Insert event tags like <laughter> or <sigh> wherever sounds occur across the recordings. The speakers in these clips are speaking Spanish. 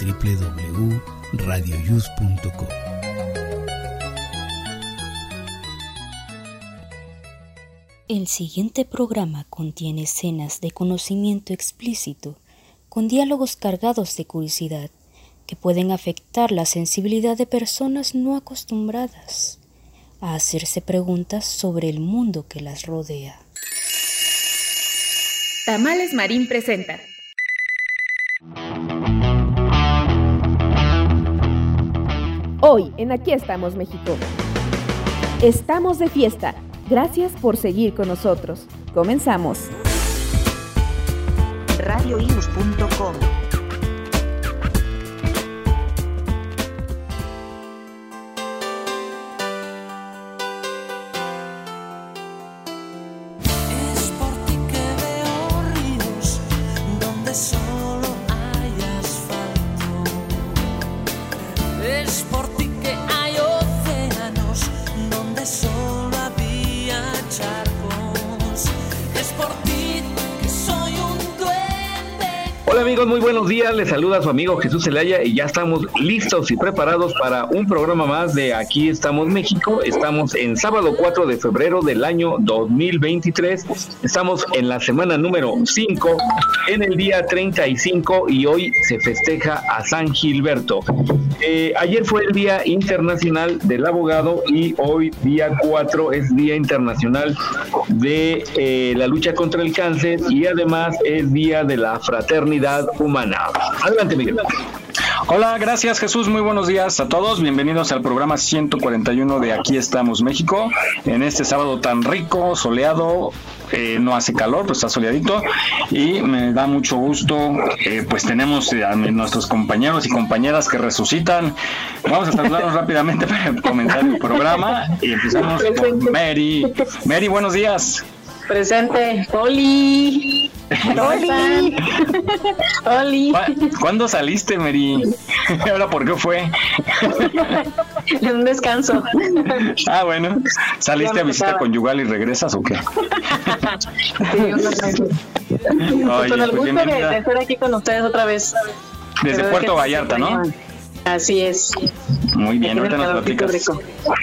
www.radioyus.com. El siguiente programa contiene escenas de conocimiento explícito, con diálogos cargados de curiosidad, que pueden afectar la sensibilidad de personas no acostumbradas a hacerse preguntas sobre el mundo que las rodea. Tamales Marín presenta. Hoy en Aquí estamos México. Estamos de fiesta. Gracias por seguir con nosotros. Comenzamos. radioius.com días. Les saluda su amigo Jesús Zelaya y ya estamos listos y preparados para un programa más de Aquí estamos México. Estamos en sábado 4 de febrero del año 2023. Estamos en la semana número 5, en el día 35 y hoy se festeja a San Gilberto. Eh, ayer fue el Día Internacional del Abogado y hoy día 4 es Día Internacional de eh, la lucha contra el cáncer y además es Día de la Fraternidad Humana. Adelante, Miguel. Hola, gracias Jesús, muy buenos días a todos, bienvenidos al programa 141 de Aquí estamos México, en este sábado tan rico, soleado, eh, no hace calor, pues está soleadito y me da mucho gusto, eh, pues tenemos eh, a nuestros compañeros y compañeras que resucitan, vamos a saludarlos <laughs> rápidamente para comenzar el programa y empezamos con Mary. Mary, buenos días. Presente. Oli. Oli. Oli. ¿Cu- ¿Cuándo saliste, Mary? <laughs> ¿Ahora por qué fue? En <laughs> un descanso. Ah, bueno. ¿Saliste a visita conyugal y regresas o qué? <laughs> Sí. Oye, con el pues gusto de, estar aquí con ustedes otra vez. Desde Pero Puerto Vallarta, ¿no? Así es. Muy bien, ahorita nos platicas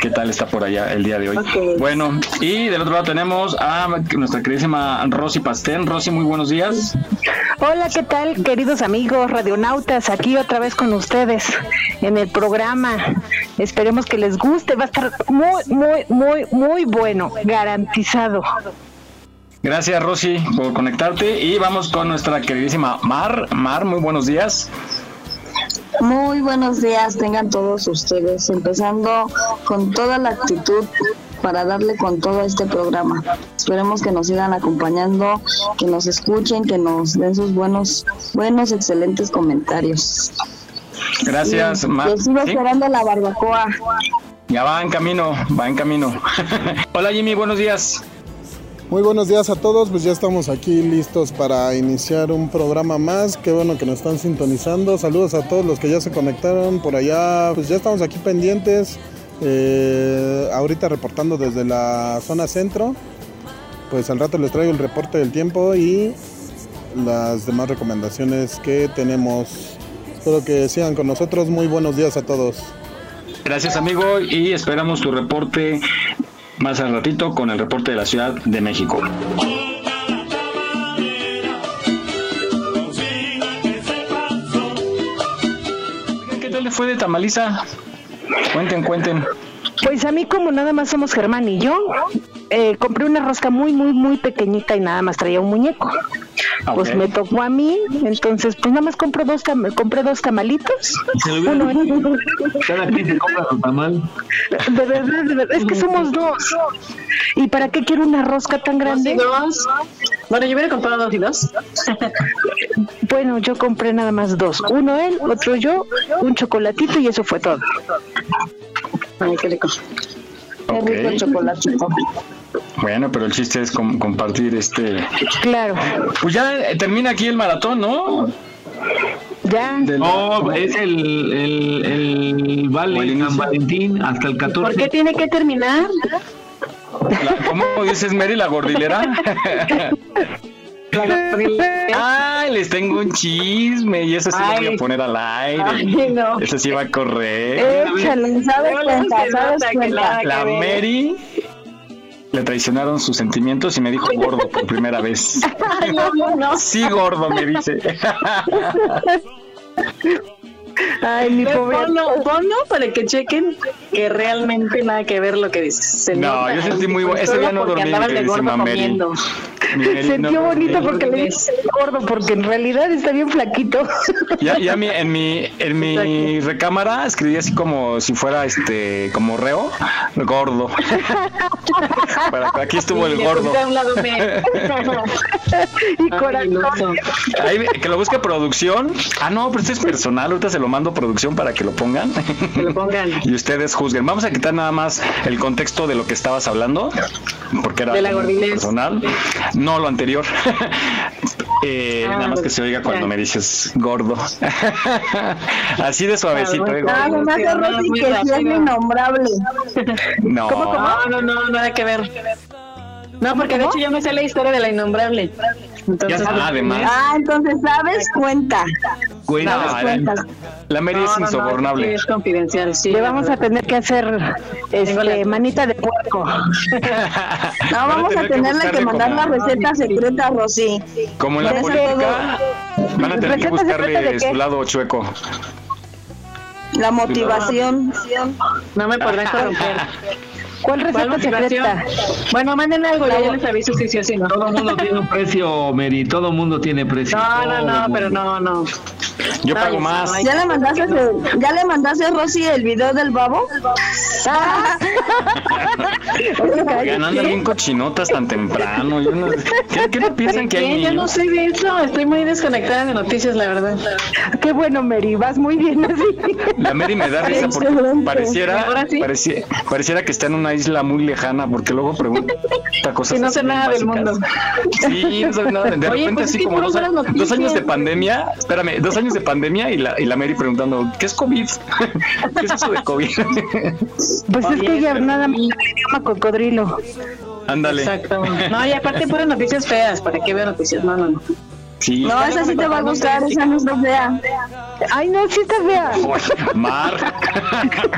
qué tal está por allá el día de hoy. Bueno, y del otro lado tenemos a nuestra queridísima Rosy Pastén. Rosy, muy buenos días. Hola, ¿qué tal, queridos amigos radionautas? Aquí otra vez con ustedes en el programa. Esperemos que les guste. Va a estar muy, muy, muy, muy bueno, garantizado. Gracias, Rosy, por conectarte. Y vamos con nuestra queridísima Mar. Mar, muy buenos días. Muy buenos días tengan todos ustedes, empezando con toda la actitud para darle con todo a este programa. Esperemos que nos sigan acompañando, que nos escuchen, que nos den sus buenos, buenos, excelentes comentarios. Gracias, Y Mar. Yo sigo ¿Sí? esperando la barbacoa. Ya va en camino, va en camino. <laughs> Hola, Jimmy, buenos días. Muy buenos días a todos, pues ya estamos aquí listos para iniciar un programa más. Qué bueno que nos están sintonizando. Saludos a todos los que ya se conectaron por allá. Pues ya estamos aquí pendientes. Eh, ahorita reportando desde la zona centro. Pues al rato les traigo el reporte del tiempo y las demás recomendaciones que tenemos. Espero que sigan con nosotros. Muy buenos días a todos. Gracias, amigo, y esperamos tu reporte más al ratito con el reporte de la Ciudad de México. ¿Qué tal le fue de Tamaliza? Cuenten, cuenten. Pues a mí como nada más somos Germán y yo, eh, compré una rosca muy, muy, muy pequeñita y nada más traía un muñeco. Pues Ok. me tocó a mí, entonces pues nada más compro dos compré dos tamalitos. Se lo Uno dicho. Cada quien se compra su tamal. De verdad, de verdad, es que somos dos. ¿Y para qué quiero una rosca tan grande? Dos Bueno, yo hubiera comprado dos y dos. Bueno, yo compré nada más dos. Uno él, otro yo, un chocolatito y eso fue todo. Ay, qué rico. Qué rico el chocolatito. Bueno, pero el chiste es com- compartir este. Claro. Pues ya eh, termina aquí el maratón, ¿no? Ya. No, es el, el, el Vale San Valentín hasta el 14. ¿Por qué tiene que terminar? La- ¿Cómo dices, Mary, la gordilera? Ay, les tengo un chisme y eso sí lo voy a Ay. poner al aire. Ay, no. Eso sí va a correr. Échale, ¿sabes cuenta? ¿Sabes cuenta? La ver. Mary le traicionaron sus sentimientos y me dijo gordo por primera vez. <laughs> Ay, no, no, no. Sí, gordo, me dice. <laughs> Ay, mi pobre. Ponlo, ponlo para que chequen que realmente nada que ver lo que dices. Se No, nota. yo sentí muy bueno. Ese día no dormí, comiendo. Mary, Sentió no, bonito porque le dije gordo, porque en realidad está bien flaquito. <laughs> Ya, ya mi- en mi en mi recámara escribí así como si fuera este como reo, gordo. <laughs> Para, aquí estuvo el gordo. puse a un lado me- <laughs> y corazón. Ahí, que lo busque producción. Ah, no, pero este es personal. Ahorita se lo mando a producción para que lo pongan. Que lo pongan. <laughs> y ustedes juzguen. Vamos a quitar nada más el contexto de lo que estabas hablando, porque era De la personal. No lo anterior. <laughs> Eh, Ah, nada más que se oiga cuando me dices gordo. <laughs> Así de suavecito. Ah. No. No, no, no, nada que ver. No, porque de hecho yo me sé la historia de la innombrable. Entonces, Ya, además. Ah, entonces, ¿sabes? Cuenta. Cuenta. No, la, Mary es no, no, no, insobornable. sí, es confidencial, sí. Le <laughs> vamos a tener que hacer este, manita de puerco. No, vamos a tenerle que mandar la receta secreta, Rosy. Como en la política, van a tener que ¿Receta secreta buscarle su lado chueco. La motivación. No me podrán corromper. <laughs> ¿Cuál receta secreta? Bueno, manden algo, yo ya les aviso si sí o si no. Todo el mundo tiene un precio, Mary. Todo el mundo tiene precio. No, no, no, mundo. pero no, no. Yo No, pago yo- más. no, ¿Ya le mandaste, ¿Ya le mandaste Rosy el video del babo? <laughs> Oigan, andan bien cochinotas tan temprano. Yo no- ¿Qué, qué no piensan que hay. Yo no sé de eso, estoy muy desconectada de noticias, la verdad. Qué bueno, Mary, vas muy bien así. La Mary me da risa porque pareciera, Ahora sí. pareci- pareciera que está en una isla muy lejana porque luego pregunta cosas. <laughs> Que no sé nada del mundo. Sí, no sabe nada. De <laughs> Oye, repente pues es así que como dos, dos años de pandemia. Espérame, dos años de pandemia y la, y la Mary preguntando, ¿qué es COVID? <laughs> ¿Qué es eso de COVID? Pues es que ya nada más idioma cocodrilo. Ándale. Exacto. No, y aparte puras noticias feas, ¿para qué veo noticias? No, no, no. Sí. No, esa sí te va a gustar, esa no está fea. Ay, no, sí está fea. Mar. <laughs>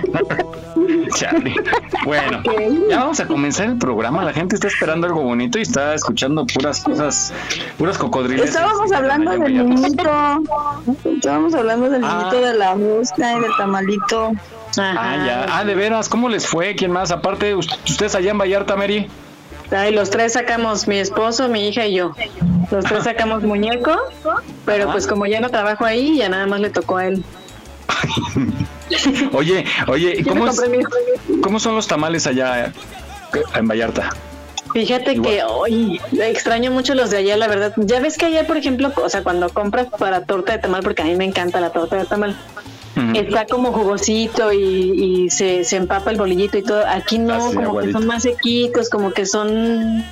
Chale. Bueno, ya vamos a comenzar el programa. La gente está esperando algo bonito y está escuchando puras cosas, puras cocodriles. Estábamos hablando del niñito. Estábamos hablando del Ah. niñito de la rosca y del tamalito. Ah, ya. Ah, de veras, ¿cómo les fue? ¿Quién más? Aparte, us- ustedes allá en Vallarta, Mary. Ay, los tres sacamos, mi esposo, mi hija y yo. Los tres sacamos muñeco, pero pues como ya no trabajo ahí, ya nada más le tocó a él. <laughs> Oye, oye, ¿cómo, es- compré mi- ¿cómo son los tamales allá en Vallarta? Fíjate que hoy extraño mucho los de allá, la verdad. Ya ves que allá, por ejemplo, o sea, cuando compras para torta de tamal, porque a mí me encanta la torta de tamal, Está como jugosito y, y se, se empapa el bolillito y todo. Aquí no, Así, como que son más sequitos, como que son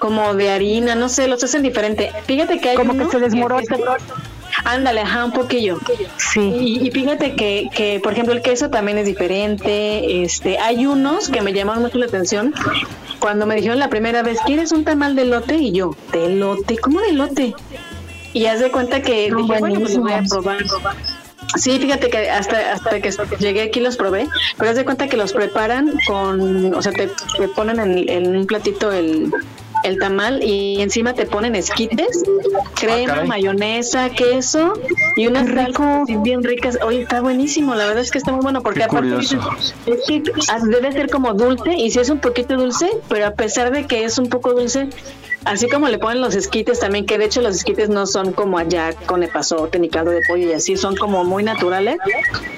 como de harina, no sé, los hacen diferente. Fíjate que hay Como que se desmorona. Ándale, ajá, un poquillo. Sí. Y, y fíjate que, que, por ejemplo, el queso también es diferente. Este, hay unos que me llamaron mucho la atención. Cuando me dijeron la primera vez, ¿quieres un tamal de elote? Y yo, ¿de elote? ¿Cómo de elote? Y haz de cuenta que Son dije, bueno, pues lo voy a probar. Sí, fíjate que hasta, hasta que llegué aquí los probé, pero haz de cuenta que los preparan con, o sea, te, te ponen en, en un platito el, el tamal y encima te ponen esquites, crema, caray. mayonesa, queso y unas así bien ricas. Oye, está buenísimo, la verdad es que está muy bueno porque Qué aparte es que ah, debe ser como dulce y si es un poquito dulce, pero a pesar de que es un poco dulce, así como le ponen los esquites también, que de hecho los esquites no son como allá con epazote ni caldo de pollo y así, son como muy naturales,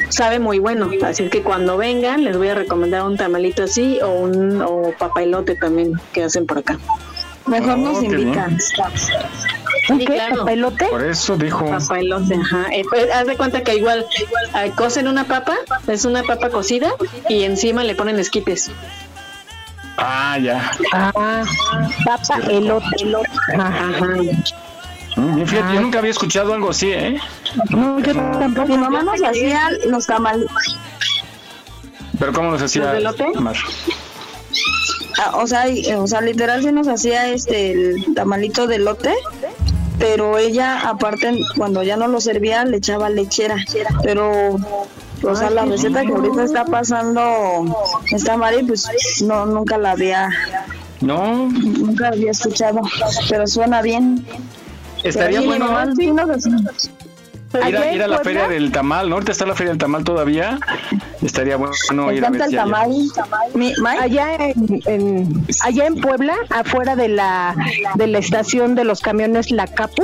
sabe muy bueno. Así que cuando vengan les voy a recomendar un tamalito así o un o papailote también que hacen por acá. Mejor nos Oh, invitan. ¿Un qué? claro. ¿Papelote? Por eso dijo. Papaelote, ajá. Eh, pues, haz de cuenta que igual eh, cocen una papa, es una papa cocida y encima le ponen esquites. Ah, ya. Ah, papa, elote. Ajá. Mm, bien, fíjate, yo nunca había escuchado algo así, ¿eh? No, yo tampoco. Mi mamá nos hacía los tamales. Pero ¿cómo nos hacía? ¿Los de elote? Ah, o sea, o sea, literal se nos hacía este el tamalito de lote, pero ella aparte cuando ya no lo servía le echaba lechera, pero o sea, la receta que ahorita está pasando esta Mari pues no nunca la había No, nunca la había escuchado, pero suena bien. estaría Pero bueno sí nos hacía. ir a, ir a la feria del tamal, ¿no? Ahorita está la feria del tamal todavía. Estaría bueno Me ir a ver el si tamal. Mi- Allá en, en- allá en Puebla, afuera de la, de la estación de los camiones La Capu,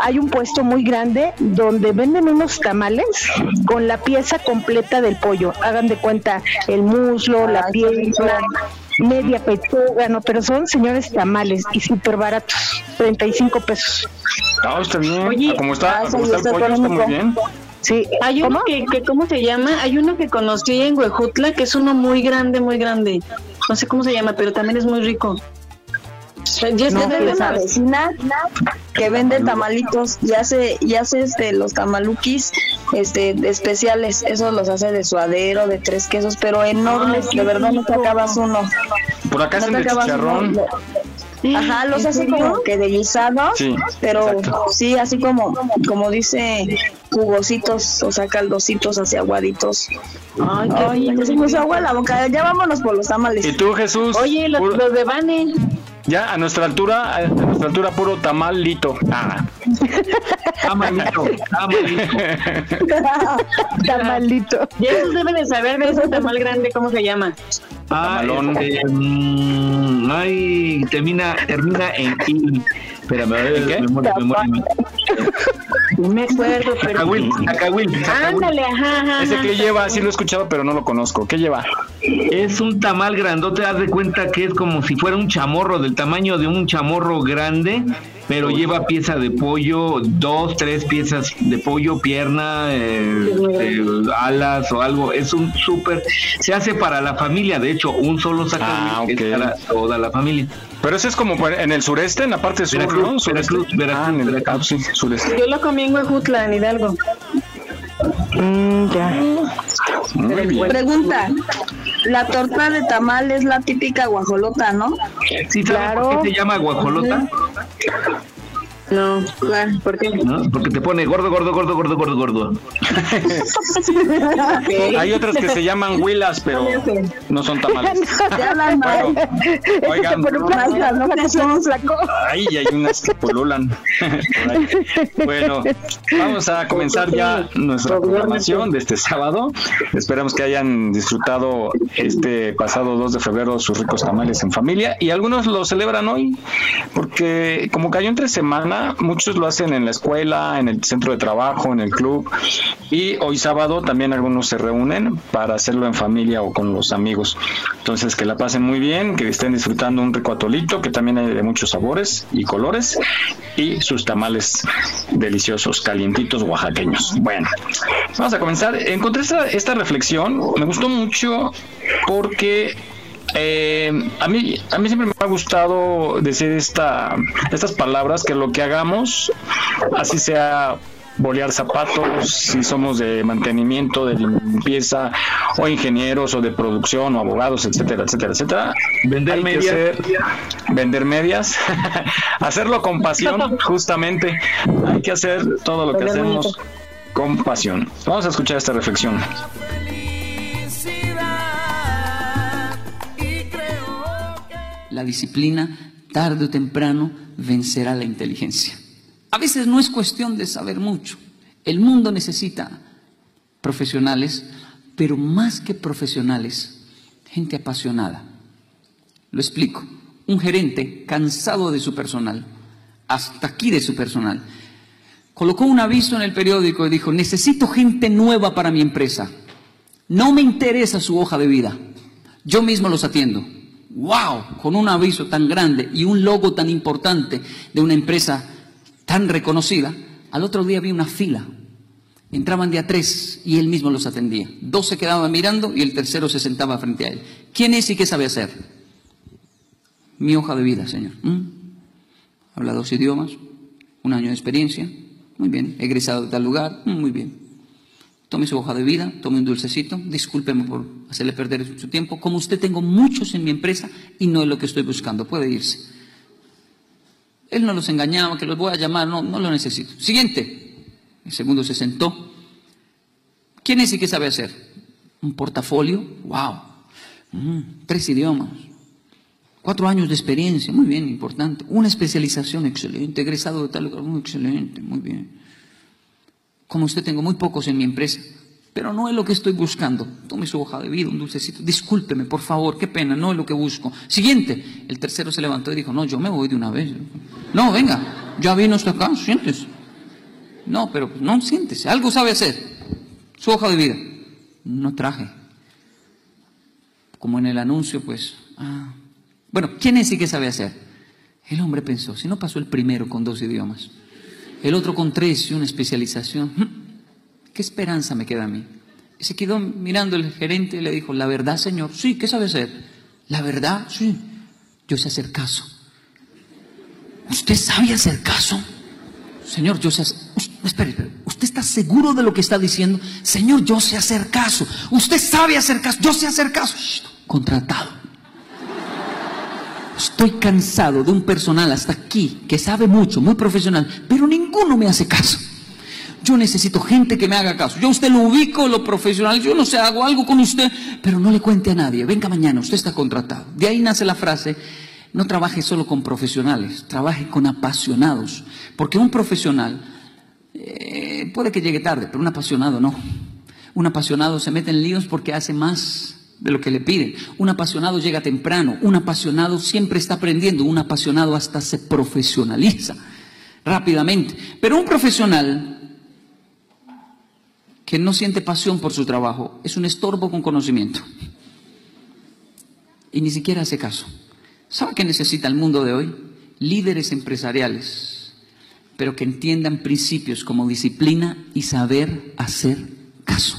hay un puesto muy grande donde venden unos tamales con la pieza completa del pollo. Hagan de cuenta el muslo, la Ay, pierna, media pechuga, no, pero son señores tamales y súper baratos, 35 pesos. No, está bien. Oye, como está, ah, como sí, está el está pollo, está muy bien. Sí, Hay uno que, que, ¿cómo se llama? Hay uno que conocí en Huejutla, que es uno muy grande, muy grande. No sé cómo se llama, pero también es muy rico. Yo que tengo una vecina que vende tamalitos y hace, y hace este, los tamalukis este, especiales. Esos los hace de suadero, de tres quesos, pero enormes. de verdad no te acabas uno. Por acá No hacen de chicharrón. uno. Ajá, los ¿En hace serio? como que de guisados, Sí, pero exacto. sí, así como, como dice, jugositos, o sea, caldositos, así aguaditos. Ay, qué Ay, se me hizo agua en la boca. Ya vámonos por los tamales. ¿Y tú, Jesús? Oye, los, de Vane. Ya a nuestra altura, a nuestra altura puro tamalito. Ah. <laughs> Tamalito, tamalito. <laughs> tamalito. Ya esos deben de saber de ese tamal grande, ¿cómo se llama? Ah, Tamalón. este, mm, ay, termina, termina en I. Espérame, a ver, ¿En qué? memoria, memoria. No me acuerdo, pero... Cacahuil, cacahuil. Ándale, ajá, ajá. Ese que lleva, sí lo he escuchado, pero no lo conozco. ¿Qué lleva? Es un tamal grandote, haz de cuenta que es como si fuera un chamorro, del tamaño de un chamorro grande, pero lleva pieza de pollo, dos, tres piezas de pollo, pierna, eh, eh, alas o algo. Es un súper, se hace para la familia, de hecho, un solo sacahuil Ah, ok. es para toda la familia. Pero ese es como en el sureste, en la parte sur, Veracruz, ¿no? Sureste. Veracruz, Veracruz, Ah, en el- Veracruz. ah, sí, sureste. Yo lo comí en Huejutla, en Hidalgo. Mm, ya. Muy bien. Pregunta, la torta de tamal es la típica guajolota, ¿no? ¿Sí saben por qué se llama guajolota? No, ¿por qué? ¿No? Porque te pone gordo, gordo, gordo, gordo, gordo, gordo. Hay otras que se llaman huilas, pero no son tamales. <laughs> Mal. Oigan. Ay, hay unas que <laughs> ahí. bueno, vamos a comenzar ya nuestra programación de este sábado. Esperamos que hayan disfrutado este pasado 2 de febrero sus ricos tamales en familia y algunos lo celebran hoy porque como cayó entre semana, muchos lo hacen en la escuela, en el centro de trabajo, en el club y hoy sábado también algunos se reúnen para hacerlo en familia o con los amigos. Entonces que la pasen muy bien, que estén disfrutando un rico atolito que también hay de muchos sabores y colores y sus tamales deliciosos, calientitos oaxaqueños. Bueno, vamos a comenzar. Encontré esta, esta reflexión, me gustó mucho porque eh, a mí a mí siempre me ha gustado decir esta estas palabras que lo que hagamos así sea bolear zapatos si somos de mantenimiento de limpieza o ingenieros o de producción o abogados etcétera etcétera etcétera Vender Hay que medias. ser- vender medias <laughs> hacerlo con pasión <laughs> justamente hay que hacer todo lo que hacemos con pasión. Vamos a escuchar esta reflexión La disciplina, tarde o temprano, vencerá la inteligencia. A veces no es cuestión de saber mucho. El mundo necesita profesionales, pero más que profesionales, gente apasionada. Lo explico. Un gerente cansado de su personal, hasta aquí de su personal, colocó un aviso en el periódico y dijo, necesito gente nueva para mi empresa. No me interesa su hoja de vida. Yo mismo los atiendo. ¡Wow! Con un aviso tan grande y un logo tan importante de una empresa tan reconocida, al otro día vi una fila. Entraban de a tres y él mismo los atendía. Dos se quedaban mirando y el tercero se sentaba frente a él. ¿Quién es y qué sabe hacer? Mi hoja de vida, señor. ¿Mm? Habla dos idiomas, un año de experiencia. Muy bien. Egresado de tal lugar. Mm, Muy bien. Tome su hoja de vida, tome un dulcecito. Discúlpeme por hacerle perder su tiempo. Como usted tengo muchos en mi empresa y no es lo que estoy buscando. Puede irse. Él no los engañaba, que los voy a llamar. No, no lo necesito. Siguiente. El segundo se sentó. ¿Quién es y qué sabe hacer? Un portafolio. ¡Wow! Mm, tres idiomas. Cuatro años de experiencia, muy bien, importante. Una especialización excelente, egresado de tal lugar, muy excelente, muy bien. Como usted tengo muy pocos en mi empresa, pero no es lo que estoy buscando. Tome su hoja de vida, un dulcecito. Discúlpeme, por favor, qué pena, no es lo que busco. Siguiente. El tercero se levantó y dijo, no, yo me voy de una vez. No, venga, ya vino hasta acá, siéntese. No, pero no, siéntese, algo sabe hacer. Su hoja de vida. No traje. Como en el anuncio, pues, ah, bueno, ¿quién es y qué sabe hacer? El hombre pensó, si no pasó el primero con dos idiomas, el otro con tres y una especialización, ¿qué esperanza me queda a mí? Y se quedó mirando el gerente y le dijo, la verdad, señor, sí, ¿qué sabe hacer? La verdad, sí, yo sé hacer caso. ¿Usted sabe hacer caso? Señor, yo sé hacer... Espere, espere, ¿usted está seguro de lo que está diciendo? Señor, yo sé hacer caso. Usted sabe hacer caso, yo sé hacer caso. Contratado. Estoy cansado de un personal hasta aquí que sabe mucho, muy profesional, pero ninguno me hace caso. Yo necesito gente que me haga caso. Yo usted lo ubico, lo profesional, yo no sé, hago algo con usted, pero no le cuente a nadie. Venga mañana, usted está contratado. De ahí nace la frase, no trabaje solo con profesionales, trabaje con apasionados. Porque un profesional eh, puede que llegue tarde, pero un apasionado no. Un apasionado se mete en líos porque hace más de lo que le piden. Un apasionado llega temprano, un apasionado siempre está aprendiendo, un apasionado hasta se profesionaliza rápidamente. Pero un profesional que no siente pasión por su trabajo es un estorbo con conocimiento. Y ni siquiera hace caso. ¿Sabe qué necesita el mundo de hoy? Líderes empresariales, pero que entiendan principios como disciplina y saber hacer caso.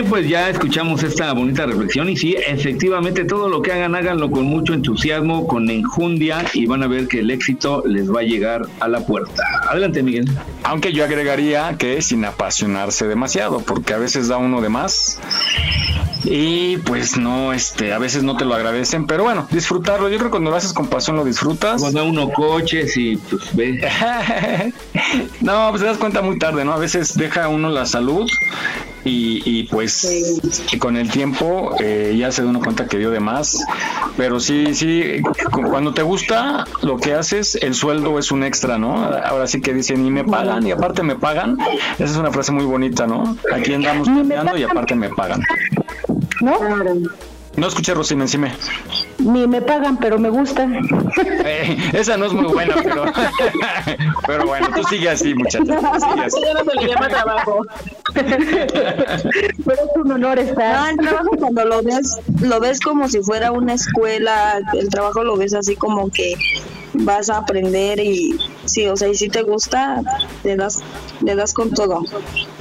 Bien, pues ya escuchamos esta bonita reflexión y sí, efectivamente todo lo que hagan, háganlo con mucho entusiasmo, con enjundia y van a ver que el éxito les va a llegar a la puerta. Adelante, Miguel. Aunque yo agregaría que sin apasionarse demasiado, porque a veces da uno de más y pues no, este, a veces no te lo agradecen, pero bueno, disfrutarlo. Yo creo que cuando lo haces con pasión lo disfrutas. Cuando uno coches y pues ve. <laughs> no, pues te das cuenta muy tarde, ¿no? A veces deja uno la salud y, y pues y con el tiempo eh, ya se da uno cuenta que dio de más. Pero sí, sí, cu- cuando te gusta lo que haces, el sueldo es un extra, ¿no? Ahora sí que dicen, y me pagan y aparte me pagan. Esa es una frase muy bonita, ¿no? Aquí andamos cambiando y aparte me pagan. ¿No? No escuché, Rosy, encima. Ni me pagan, pero me gusta. <laughs> Eh, esa no es muy buena, pero, <laughs> pero bueno, tú sigue así, así. Ya no se le llama trabajo. <laughs> Pero es un honor No, estar. el trabajo cuando lo ves, lo ves como si fuera una escuela, el trabajo lo ves así como que vas a aprender y sí, o sea, y si te gusta, le das, le das con todo.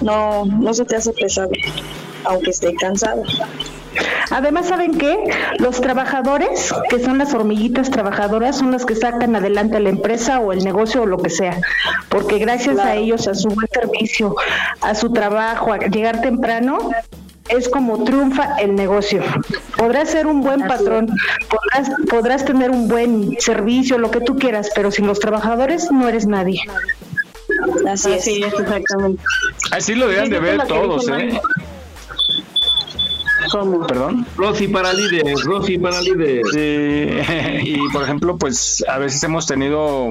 No, no se te hace pesado, aunque esté cansado. Además, ¿saben qué? Los trabajadores, que son las hormiguitas trabajadoras, son las que sacan adelante a la empresa o el negocio o lo que sea. Porque gracias a ellos, a su buen servicio, a su trabajo, a llegar temprano, es como triunfa el negocio. Podrás ser un buen patrón, podrás, podrás tener un buen servicio, lo que tú quieras, pero sin los trabajadores no eres nadie. Así, es. exactamente. Así lo deben de ver todos, ¿eh? ¿Cómo? ¿Perdón? Rosy para líderes, Rosy para líderes. Sí, <laughs> y por ejemplo, pues a veces hemos tenido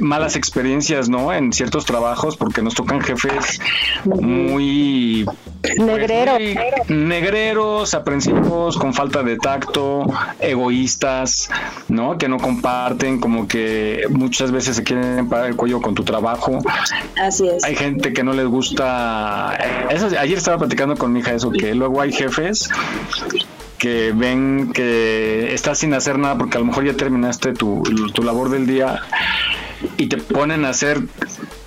malas experiencias, ¿no? En ciertos trabajos porque nos tocan jefes muy Negreros. muy negreros, aprensivos, con falta de tacto, egoístas, ¿no? Que no comparten, como que muchas veces se quieren parar el cuello con tu trabajo. Así es. Hay gente que no les gusta. Eso, ayer estaba platicando con mi hija eso, que luego hay jefes que ven que estás sin hacer nada porque a lo mejor ya terminaste tu, tu labor del día y te ponen a hacer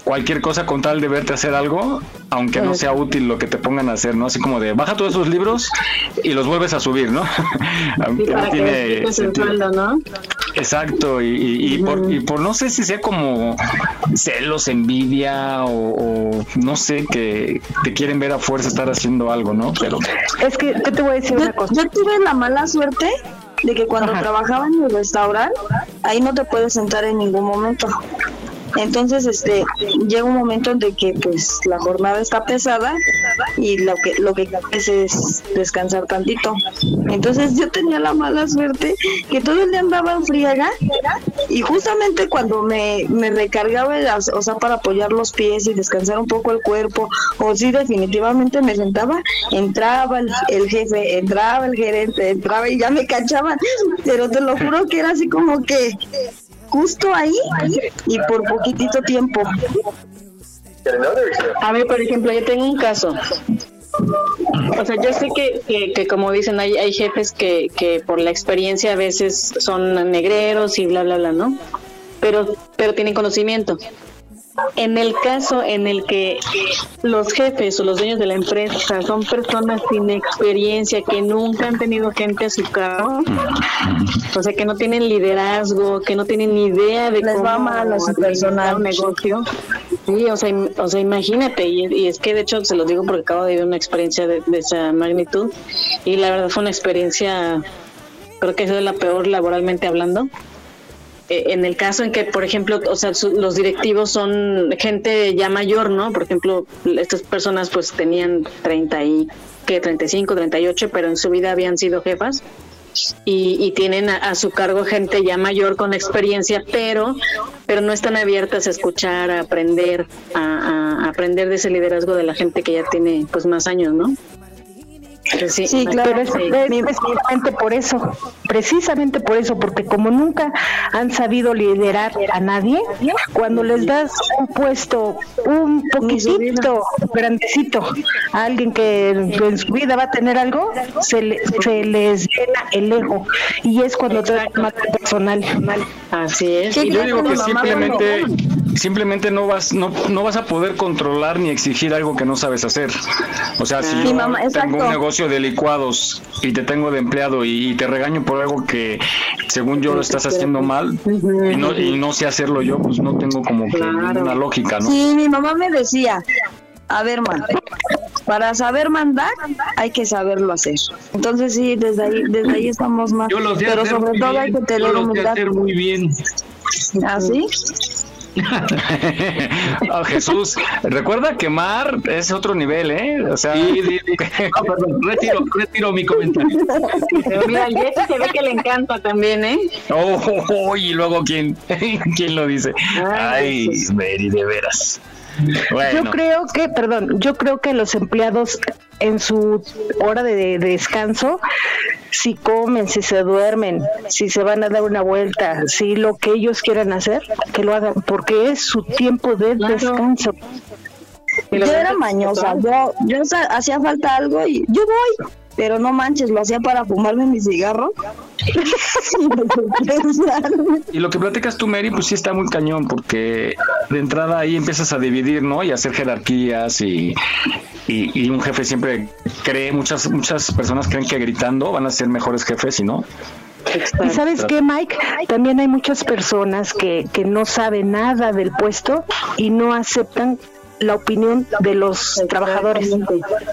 cualquier cosa con tal de verte hacer algo, aunque no sea útil lo que te pongan a hacer, ¿no? Así como de baja todos esos libros y los vuelves a subir, ¿no? <laughs> aunque no que tiene sueldo, ¿no? Exacto, y, y- y por, y por no sé si sea como celos, envidia o, o no sé, que te quieren ver a fuerza estar haciendo algo, ¿no? Pero Es que, ¿qué te voy a decir una cosa? Yo tuve la mala suerte de que cuando Ajá. trabajaba en el restaurante, ahí no te puedes sentar en ningún momento. Entonces, este, llega un momento en que pues la jornada está pesada y lo que lo que quieres es descansar tantito. Entonces yo tenía la mala suerte que todo el día andaba en friega y justamente cuando me, me recargaba, las- o sea, para apoyar los pies y descansar un poco el cuerpo, o si definitivamente me sentaba, entraba el, el jefe, entraba el gerente, entraba y ya me cachaban, pero te lo juro que era así como que justo ahí y por poquitito tiempo. A mí, por ejemplo, yo tengo un caso. O sea, yo sé que, que, que como dicen, hay, hay jefes que, que por la experiencia a veces son negreros y bla, bla, bla, ¿no? Pero, pero tienen conocimiento. En el caso en el que los jefes o los dueños de la empresa son personas sin experiencia, que nunca han tenido gente a su cargo, o sea, que no tienen liderazgo, que no tienen ni idea de Les cómo va mal a su personal. un negocio. Sí, o sea, o sea imagínate, y, y es que de hecho se los digo porque acabo de vivir una experiencia de, de esa magnitud, y la verdad fue una experiencia, creo que ha sido la peor laboralmente hablando. Eh, en el caso en que, por ejemplo, o sea, los directivos son gente ya mayor, ¿no? Por ejemplo, estas personas pues tenían 30 y, ¿qué? 35, 38, pero en su vida habían sido jefas y, y tienen a, su cargo gente ya mayor con experiencia, pero, pero no están abiertas a escuchar, a aprender, a aprender de ese liderazgo de la gente que ya tiene pues más años, ¿no? Pero sí, Sí, claro. Pero es, sí. es precisamente por eso, precisamente por eso, porque como nunca han sabido liderar a nadie, cuando les das un puesto un poquitito grandecito a alguien que en su vida va a tener algo, se, le- se les llena el ego y es cuando te más personal. Así es. ¿Qué yo digo que mamá simplemente no vas no, no vas a poder controlar ni exigir algo que no sabes hacer. O sea, si yo mamá- tengo exacto. un negocio de licuados y te tengo de empleado y, y te regaño por algo que según yo lo estás haciendo mal y no, y no sé hacerlo yo, pues no tengo como que ninguna lógica, ¿no? Sí, mi mamá me decía, a ver, man, para saber mandar hay que saberlo hacer. Entonces sí, desde ahí, desde ahí estamos más. Yo lo sé Pero hacer sobre todo bien, hay que yo tener lo sé humildad. hacer muy bien. ¿Así? <laughs> Oh, Jesús, recuerda que Mar es otro nivel, ¿eh? O sea, Sí, sí, sí. No, perdón, retiro, retiro mi comentario. Pero mira, al Jesse se ve que le encanta también, ¿eh? Oh, oh, oh, y luego quién, <laughs> quién lo dice. Ay, Mary, de veras. Bueno, Yo creo que, perdón, yo creo que los empleados en su hora de, de descanso, si comen, si se duermen, si se van a dar una vuelta, si lo que ellos quieran hacer, que lo hagan, porque es su tiempo de descanso. Yo era mañosa, yo, yo hacía falta algo y yo voy, pero no manches, lo hacía para fumarme mi cigarro. <laughs> y lo que platicas tú, Mary, pues sí está muy cañón, porque de entrada ahí empiezas a dividir, ¿no? Y a hacer jerarquías y, y, y un jefe siempre cree, muchas, muchas personas creen que gritando van a ser mejores jefes y no. Y sabes qué, Mike, también hay muchas personas que, que no saben nada del puesto y no aceptan la opinión de los trabajadores.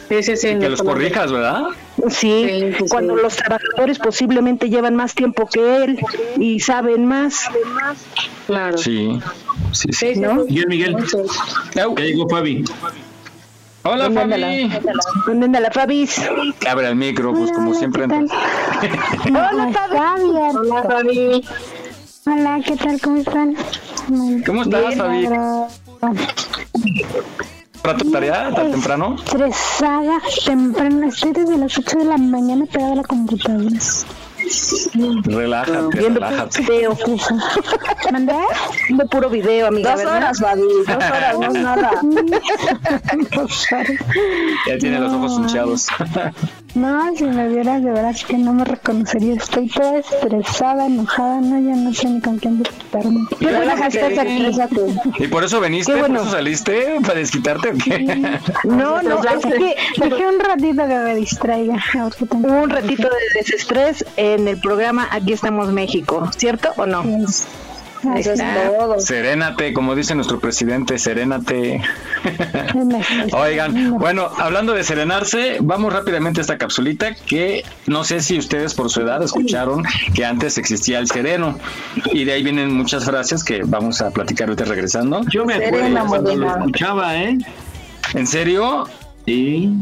Sí, sí, sí. Que los corrijas, ¿verdad? Sí, Sí, sí, cuando sí. los trabajadores posiblemente llevan más tiempo que él y saben más. Claro. Sí. Sí, sí. ¿No? Miguel, Miguel. Ya llegó Fabi. Hola, ¿Dónde anda Fabi. la- ¿Dónde anda la Fabis? Abre el micro, pues como siempre. <laughs> Hola, Fabi. Hola, Fabi. Hola, ¿qué tal? ¿Cómo están? ¿Cómo estás, Fabi? ¿Para tu tarea tan temprano? Estresada, temprano. Estoy desde las 8 de la mañana pegada a la computadora. Relájate, Viendo relájate. video. ¿Mandé? Viendo puro video, amiga. Dos ¿verdad? horas, Fabi. Dos <laughs> horas, no es nada. <laughs> <laughs> Dos horas. Ya tiene los ojos hinchados. No, si me vieras de veras que no me reconocería. Estoy toda estresada, enojada. No, ya no sé ni con quién desquitarme. Qué bueno que estés aquí. ¿Y por eso veniste? Bueno. ¿Por eso saliste? ¿Para desquitarte o qué? No, no, es que Dejé un ratito que me distraiga. A ver qué tal. hubo un ratito de desestrés en el programa Aquí estamos México, ¿cierto o no? Ahí Eso es está. todo. Serénate, como dice nuestro presidente, serénate. <laughs> Oigan, bueno, hablando de serenarse, vamos rápidamente a esta capsulita que no sé si ustedes por su edad escucharon que antes existía el sereno y de ahí vienen muchas frases que vamos a platicar ahorita regresando. Yo me acuerdo Serena, cuando lo escuchaba, ¿eh? ¿En serio? Sí.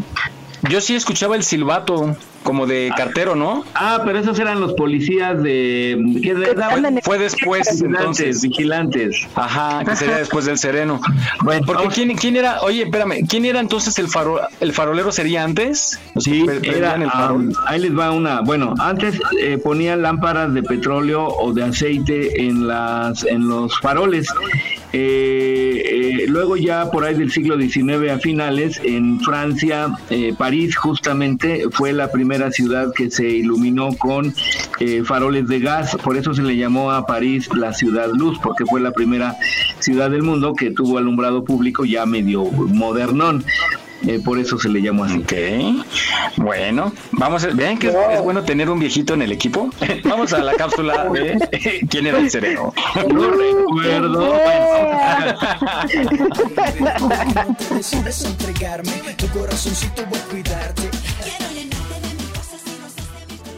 Yo sí escuchaba el silbato como de cartero, ¿no? Ah, pero esos eran los policías de... ¿Qué de- andan en- Fue después Vigilantes, entonces. vigilantes. Ajá, que sería después del sereno. Bueno, Porque ¿quién, quién era? Oye, espérame, ¿quién era entonces el faro, el farolero sería antes? Sí, era, el farol. ah, ahí les va una. Bueno, antes eh, ponían lámparas de petróleo o de aceite en las en los faroles. Eh, luego ya por ahí del siglo XIX a finales, en Francia, eh, París justamente fue la primera ciudad que se iluminó con eh, faroles de gas. Por eso se le llamó a París la ciudad luz, porque fue la primera ciudad del mundo que tuvo alumbrado público ya medio modernón. Eh, por eso se le llamó así. Ok, bueno, vamos a vean que es, es bueno tener un viejito en el equipo. <laughs> vamos a la cápsula de quién era el sereno. No recuerdo.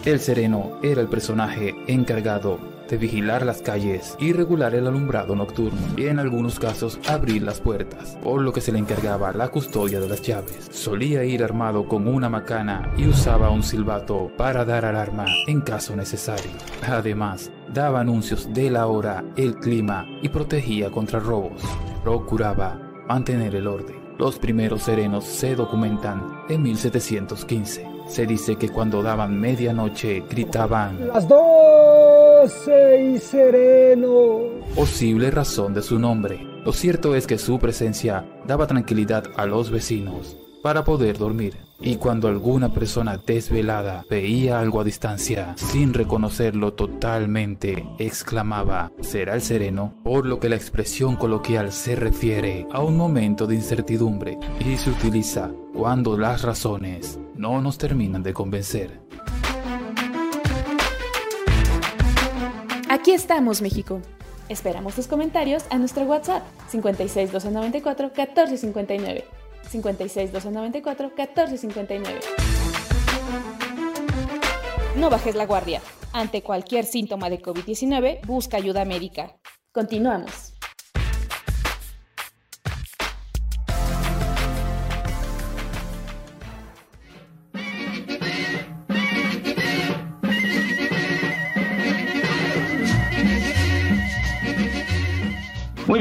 El Sereno era el personaje encargado de vigilar las calles y regular el alumbrado nocturno y en algunos casos abrir las puertas, por lo que se le encargaba la custodia de las llaves. Solía ir armado con una macana y usaba un silbato para dar alarma en caso necesario. Además, daba anuncios de la hora, el clima y protegía contra robos. Procuraba mantener el orden. Los primeros serenos se documentan en 1715. Se dice que cuando daban medianoche gritaban Las doce y sereno. posible razón de su nombre. Lo cierto es que su presencia daba tranquilidad a los vecinos para poder dormir. Y cuando alguna persona desvelada veía algo a distancia sin reconocerlo totalmente, exclamaba, ¿será el sereno? Por lo que la expresión coloquial se refiere a un momento de incertidumbre y se utiliza cuando las razones no nos terminan de convencer. Aquí estamos, México. Esperamos tus comentarios a nuestro WhatsApp 56 294 1459. 56 294 1459. No bajes la guardia. Ante cualquier síntoma de COVID-19, busca ayuda médica. Continuamos.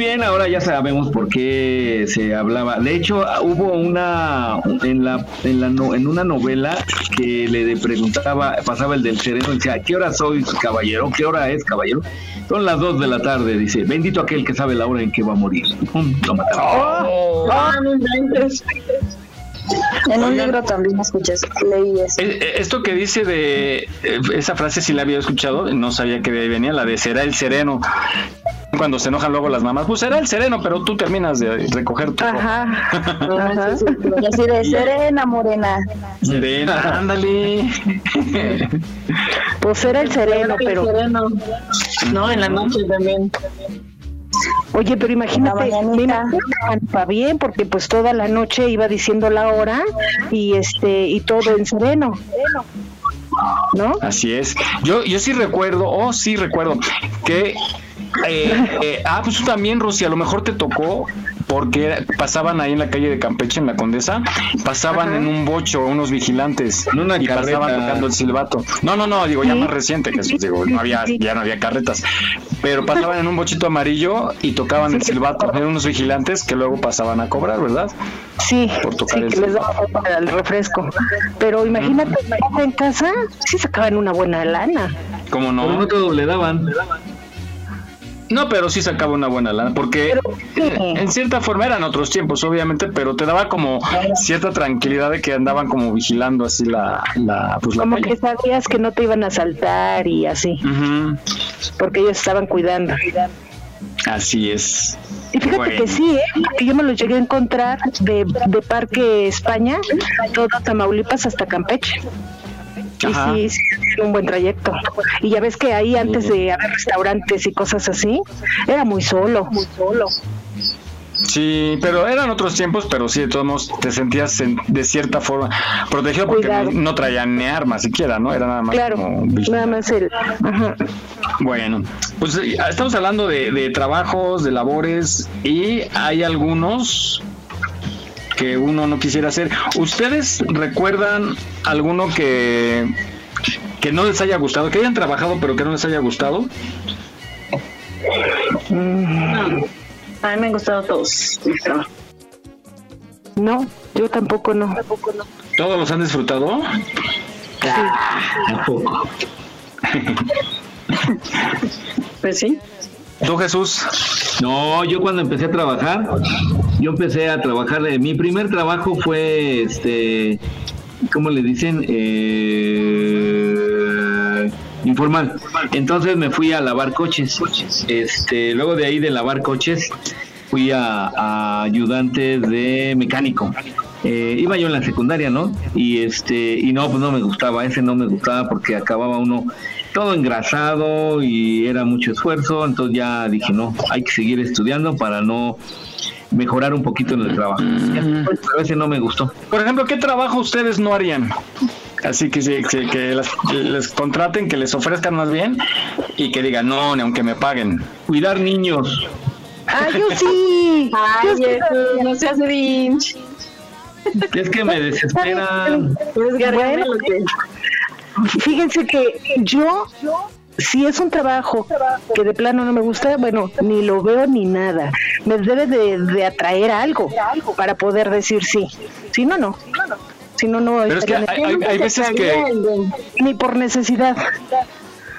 Bien, ahora ya sabemos por qué se hablaba. De hecho, hubo una en la en la no- en una novela que le preguntaba, pasaba el del sereno y decía, ¿qué hora soy, caballero? ¿Qué hora es, caballero? Son las dos de la tarde, dice. Bendito aquel que sabe la hora en que va a morir. Pum, Lo mataron. Ah, no inventes. En un libro también escuché, eso, leí eso. Eh, eh, Esto que dice de eh, esa frase sí la había escuchado, no sabía que de ahí venía, la de será el sereno. Cuando se enojan luego las mamás, pues será el sereno, pero tú terminas de recoger tu <laughs> Ajá. Ajá. Y así de serena, morena. serena, ándale. Pues era el sereno, pero Sereno. No, en la noche también. Oye, pero imagínate, va bien porque pues toda la noche iba diciendo la hora y este y todo en sereno. ¿No? Así es. Yo, yo sí recuerdo, oh sí recuerdo, que eh, eh, ah, pues tú también, Rosy, a lo mejor te tocó porque pasaban ahí en la calle de Campeche, en la Condesa, pasaban en un bocho unos vigilantes En una y carreta. pasaban tocando el silbato. No, no, no, digo, ya más reciente, Jesús, digo, no había, ya no había carretas, pero pasaban en un bochito amarillo y tocaban el silbato. Eran unos vigilantes que luego pasaban a cobrar, ¿verdad? Sí, Por tocar sí, el que les daba para el refresco. Pero imagínate, en casa sí sacaban una buena lana. ¿Cómo no? Pero no todos le daban. No, pero sí sacaba una buena lana, porque en cierta forma eran otros tiempos, obviamente, pero te daba como cierta tranquilidad de que andaban como vigilando así la, la pues la Como calle. que sabías que no te iban a asaltar y así, porque ellos estaban cuidando. Así es. Y fíjate Bueno. que sí, ¿eh? que yo me los llegué a encontrar de, de Parque España, todo Tamaulipas hasta Campeche. Ajá. Y sí, sí, era un buen trayecto. Y ya ves que ahí antes de haber restaurantes y cosas así, era muy solo, muy solo. Sí, pero eran otros tiempos, pero sí, de todos modos te sentías en- de cierta forma protegido porque no, no traían ni armas siquiera, ¿no? Era nada más Claro, como nada más el... Ajá. Bueno, pues eh, estamos hablando de, de trabajos, de labores y hay algunos que uno no quisiera hacer. ¿Ustedes recuerdan alguno que que no les haya gustado, que hayan trabajado pero que no les haya gustado? No. A mí me han gustado todos mis trabajos. No, yo tampoco no. ¿Todos los han disfrutado? Tampoco. Pues sí. ¿Tú, Jesús? No, yo cuando empecé a trabajar, yo empecé a trabajar, eh, mi primer trabajo fue, este, ¿cómo le dicen? Eh, informal. Entonces me fui a lavar coches. Este, luego de ahí de lavar coches, fui a, a ayudante de mecánico. Eh, iba yo en la secundaria, ¿no? Y este, y no, pues no me gustaba, ese no me gustaba porque acababa uno todo engrasado y era mucho esfuerzo, entonces ya dije, no, hay que seguir estudiando para no mejorar un poquito en el trabajo. Pero ese no me gustó. Por ejemplo, ¿qué trabajo ustedes no harían? Así que, sí, que, que las- les contraten, que les ofrezcan más bien y que digan, no, ni aunque me paguen. Cuidar niños. Ah, yo sí. Ay, Yo sí. No seas Grinch. Es que me desesperan. Eres gargamel, Bueno. Fíjense que yo, si es un trabajo que de plano no me gusta, bueno, ni lo veo ni nada. Me debe de, de atraer algo para poder decir sí. Si no, no. Si no, no. Pero es que estaría hay, hay- hay veces que... Ni por necesidad.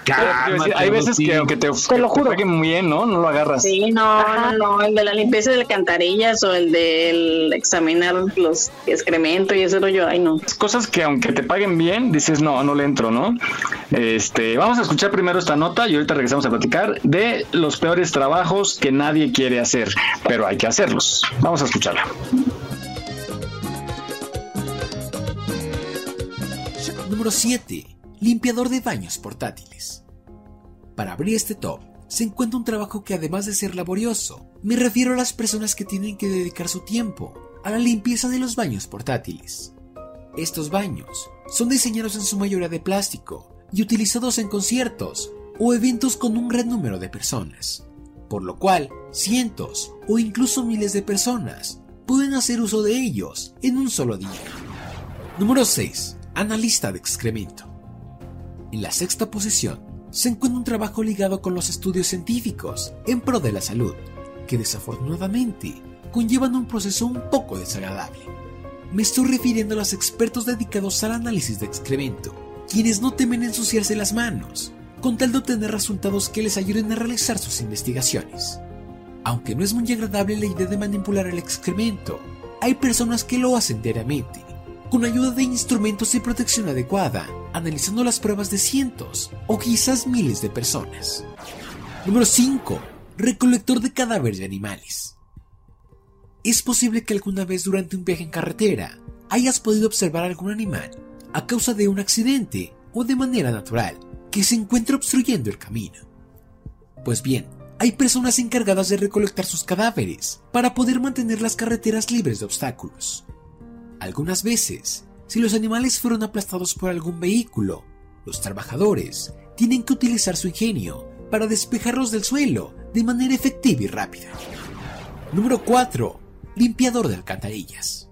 Decir, hay veces que aunque te, Te lo juro. paguen muy bien, ¿no? No lo agarras. Sí, no, no, no, el de la limpieza de alcantarillas o el del examinar los excrementos y ese rollo, ay no. Cosas que aunque te paguen bien, dices, no, no le entro, ¿no? Este, vamos a escuchar primero esta nota y ahorita regresamos a platicar de los peores trabajos que nadie quiere hacer, pero hay que hacerlos. Vamos a escucharla. Número 7. Limpiador de baños portátiles. Para abrir este top, se encuentra un trabajo que además de ser laborioso, me refiero a las personas que tienen que dedicar su tiempo a la limpieza de los baños portátiles. Estos baños son diseñados en su mayoría de plástico y utilizados en conciertos o eventos con un gran número de personas, por lo cual cientos o incluso miles de personas pueden hacer uso de ellos en un solo día. Número 6. Analista de excremento. En la sexta posición se encuentra un trabajo ligado con los estudios científicos en pro de la salud, que desafortunadamente conllevan un proceso un poco desagradable. Me estoy refiriendo a los expertos dedicados al análisis de excremento, quienes no temen ensuciarse las manos, con tal de obtener resultados que les ayuden a realizar sus investigaciones. Aunque no es muy agradable la idea de manipular el excremento, hay personas que lo hacen diariamente, con ayuda de instrumentos y protección adecuada, analizando las pruebas de cientos o quizás miles de personas. Número 5. Recolector de cadáveres de animales. Es posible que alguna vez durante un viaje en carretera hayas podido observar algún animal a causa de un accidente o de manera natural que se encuentra obstruyendo el camino. Pues bien, hay personas encargadas de recolectar sus cadáveres para poder mantener las carreteras libres de obstáculos. Algunas veces, si los animales fueron aplastados por algún vehículo, los trabajadores tienen que utilizar su ingenio para despejarlos del suelo de manera efectiva y rápida. Número 4. Limpiador de alcantarillas.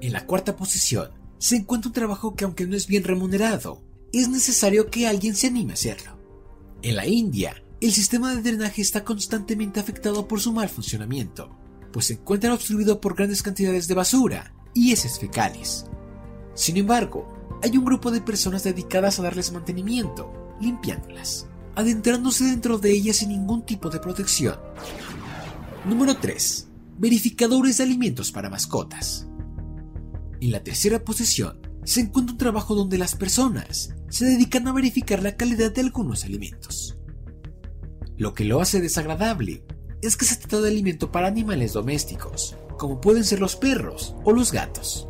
En la cuarta posición se encuentra un trabajo que aunque no es bien remunerado, es necesario que alguien se anime a hacerlo. En la India, el sistema de drenaje está constantemente afectado por su mal funcionamiento, pues se encuentra obstruido por grandes cantidades de basura y heces fecales. Sin embargo, hay un grupo de personas dedicadas a darles mantenimiento, limpiándolas, adentrándose dentro de ellas sin ningún tipo de protección. Número 3. Verificadores de alimentos para mascotas. En la tercera posición se encuentra un trabajo donde las personas se dedican a verificar la calidad de algunos alimentos. Lo que lo hace desagradable es que se trata de alimento para animales domésticos, como pueden ser los perros o los gatos.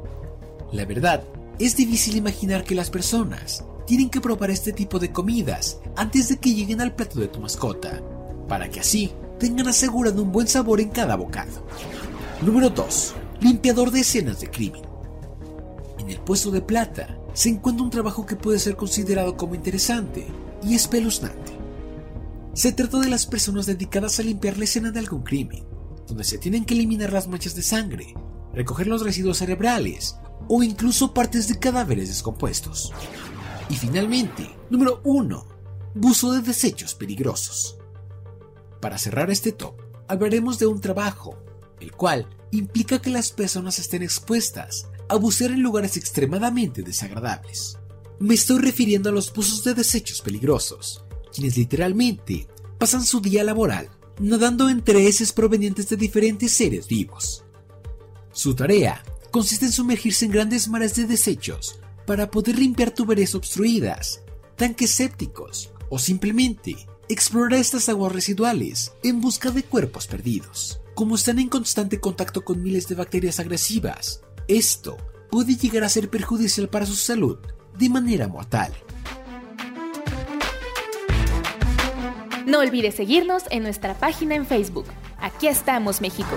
La verdad, es difícil imaginar que las personas tienen que probar este tipo de comidas antes de que lleguen al plato de tu mascota, para que así tengan asegurado un buen sabor en cada bocado. Número 2. Limpiador de escenas de crimen. En el puesto de plata se encuentra un trabajo que puede ser considerado como interesante y espeluznante. Se trata de las personas dedicadas a limpiar la escena de algún crimen, donde se tienen que eliminar las manchas de sangre, recoger los residuos cerebrales o incluso partes de cadáveres descompuestos. Y finalmente, número 1. Buzo de desechos peligrosos. Para cerrar este top, hablaremos de un trabajo, el cual implica que las personas estén expuestas a bucear en lugares extremadamente desagradables. Me estoy refiriendo a los buzos de desechos peligrosos, quienes literalmente pasan su día laboral nadando entre heces provenientes de diferentes seres vivos. Su tarea consiste en sumergirse en grandes mares de desechos para poder limpiar tuberías obstruidas, tanques sépticos o simplemente explorar estas aguas residuales en busca de cuerpos perdidos. Como están en constante contacto con miles de bacterias agresivas, esto puede llegar a ser perjudicial para su salud de manera mortal. No olvides seguirnos en nuestra página en Facebook. Aquí estamos, México.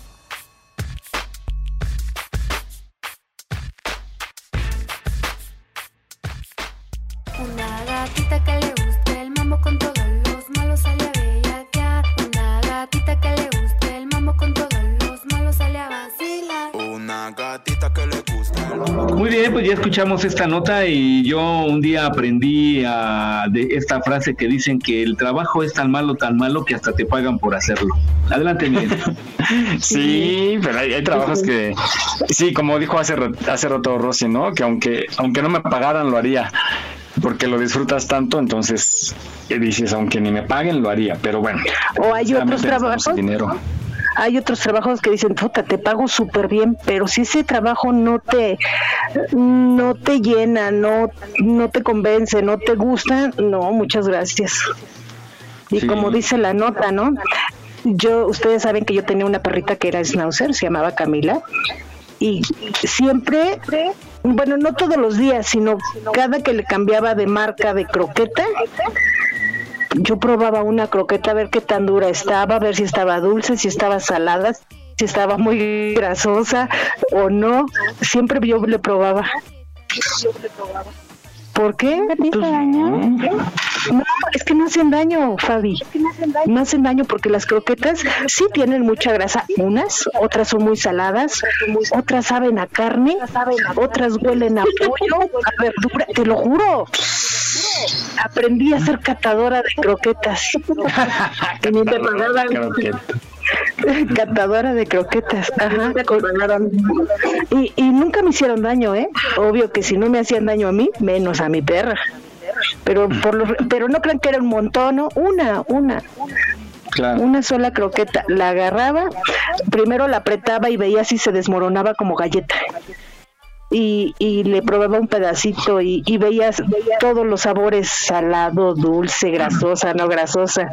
Bien, pues ya escuchamos esta nota y yo un día aprendí a- de esta frase que dicen que el trabajo es tan malo, tan malo que hasta te pagan por hacerlo. Adelante, Miguel. <laughs> Sí, pero hay, hay trabajos que, sí, como dijo hace, hace rato Rosy, ¿no? Que aunque, aunque no me pagaran, lo haría, porque lo disfrutas tanto, entonces eh, dices, aunque ni me paguen, lo haría, pero bueno. O hay otros trabajos dinero. Hay otros trabajos que dicen, puta, te pago súper bien, pero si ese trabajo no te, no te llena, no, no te convence, no te gusta, no, muchas gracias. Y Sí. como dice la nota, ¿no? Yo, ustedes saben que yo tenía una perrita que era schnauzer, se llamaba Camila, y siempre, bueno, no todos los días, sino cada que le cambiaba de marca de croqueta, yo probaba una croqueta a ver qué tan dura estaba, a ver si estaba dulce, si estaba salada, si estaba muy grasosa o no. Siempre yo le probaba. ¿Por qué? Pues, no, es que no hacen daño, Fabi. No hacen daño porque las croquetas sí tienen mucha grasa. Unas, otras son muy saladas, otras saben a carne, otras huelen a pollo, a verdura. Te lo juro. Aprendí a ser catadora de croquetas. <laughs> que ni me pagaban. Catadora de croquetas. Ajá. Y, y nunca me hicieron daño, ¿eh? Obvio que si no me hacían daño a mí, menos a mi perra. Pero por lo, pero no crean que era un montón, ¿no? Una, una. Una sola croqueta. La agarraba, primero la apretaba y veía si se desmoronaba como galleta. Y, y le probaba un pedacito y, y veías todos los sabores salado, dulce, grasosa, no grasosa.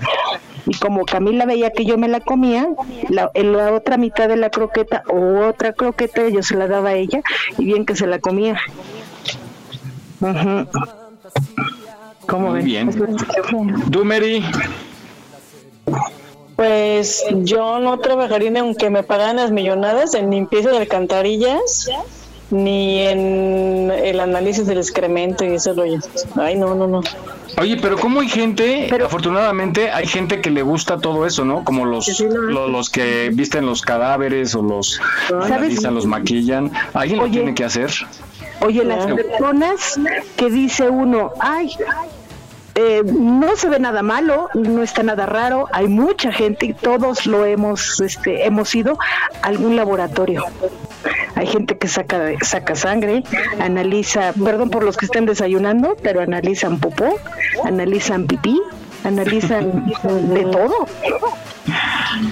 Y como Camila veía que yo me la comía, la, en la otra mitad de la croqueta o otra croqueta yo se la daba a ella y bien que se la comía. Ujú. ¿Cómo Muy ven? bien. ¿Tú, Mary? Pues yo no trabajaría ni aunque me pagaran las millonadas en limpieza de alcantarillas ni en el análisis del excremento y ese rollo. Ay, no, no, no. Oye, pero como hay gente, afortunadamente hay gente que le gusta todo eso, ¿no? Como los, lo- los, que visten los cadáveres o los ¿Sabes? analizan, los maquillan. Alguien lo tiene que hacer. Oye, las personas que dice uno, ay, eh, no se ve nada malo, no está nada raro, hay mucha gente y todos lo hemos, este, hemos ido a algún laboratorio. Hay gente que saca, saca sangre, analiza, perdón por los que estén desayunando, pero analizan popó, analizan pipí, analizan <laughs> de todo.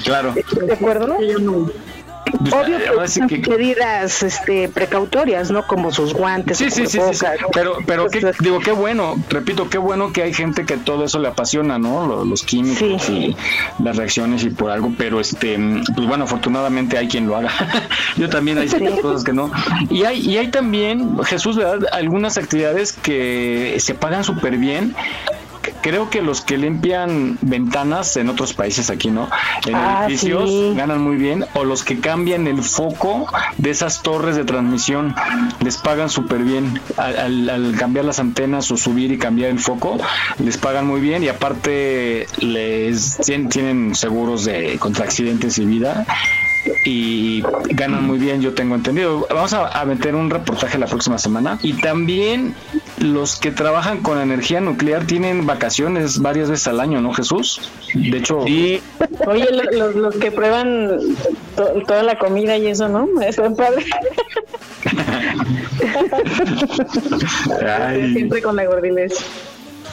Claro. ¿De acuerdo? Obvio que que- medidas este, precautorias, ¿no? Como sus guantes, Sí, sí, sí, sí. Pero, pero qué, digo, qué bueno, repito, qué bueno que hay gente que todo eso le apasiona, ¿no? Lo- Los, químicos y las reacciones y por algo, pero este, pues bueno, afortunadamente hay quien lo haga. <laughs> Yo también hay ciertas cosas que no. Y hay, y hay también, Jesús, ¿verdad? Algunas actividades que se pagan súper bien. Creo que los que limpian ventanas en otros países aquí, ¿no? En Ah, edificios sí. ganan muy bien, o los que cambian el foco de esas torres de transmisión les pagan súper bien. Al, al- al cambiar las antenas o subir y cambiar el foco, les pagan muy bien y aparte les tien- tienen seguros de contra accidentes y vida y ganan muy bien, yo tengo entendido. Vamos a, a meter un reportaje la próxima semana. Y también los que trabajan con energía nuclear tienen vacaciones varias veces al año, ¿no, Jesús? De hecho, Oye, lo- los, los que prueban to- toda la comida y eso, ¿no? Están padre. <laughs> Ay. Siempre con la gordilez.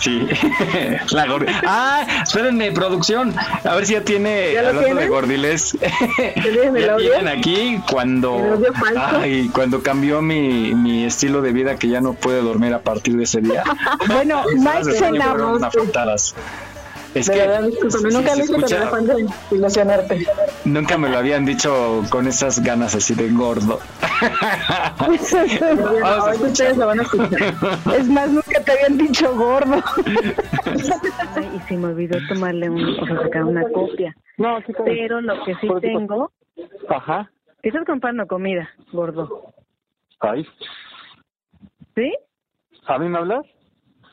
Sí, <laughs> la gordi- Ah, espérenme, producción. A ver si ya tiene, ¿Ya hablando de gordiles. <laughs> ya tienen aquí cuando, ay, cuando cambió mi, mi estilo de vida que ya no puede dormir a partir de ese día. <laughs> Bueno, Mike Esas se fueron enamoró. afectadas. Es de que verdad, discúlpame, sí, nunca se lo hice con escucha- el afán de ilusionarte. Nunca me lo habían dicho con esas ganas así de gordo. <laughs> Vamos a Ahorita ustedes lo van a escuchar. Es más, nunca te habían dicho gordo. Ay, y se me olvidó tomarle un, o sea, sacar una copia. No, Pero lo que sí tengo, Ajá. que estás comprando comida, gordo. Ay. ¿Sí? ¿A mí me hablas?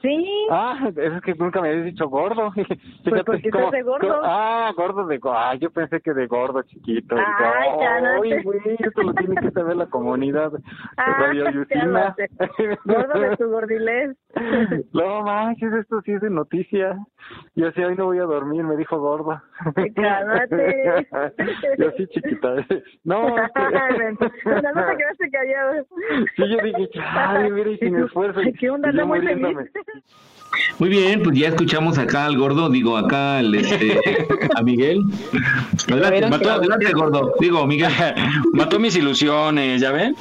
Sí. Ah, es que nunca me habías dicho gordo. <laughs> Fíjate porque cómo- de gordo. ah, gordo de gordo. Ah, yo pensé que de gordo chiquito. Ay, cálmate. Ay, güey, esto lo tiene que saber la comunidad. de <laughs> Ah, Radio. Gordo de tu gordilez. <laughs> No manches, esto sí es de noticia. Yo así, hoy no voy a dormir, me dijo gordo. <laughs> Cálmate. Yo sí, chiquita. No, <laughs> No, no te quedaste callado. Sí, yo dije, ay, mira, y sin esfuerzo. ¿Qué onda? Anda muy feliz. Muy bien, pues ya escuchamos acá al gordo, digo acá al, este, a Miguel. Adelante, mató, adelante, gordo. Digo, Miguel. Mató mis ilusiones, ¿ya ven?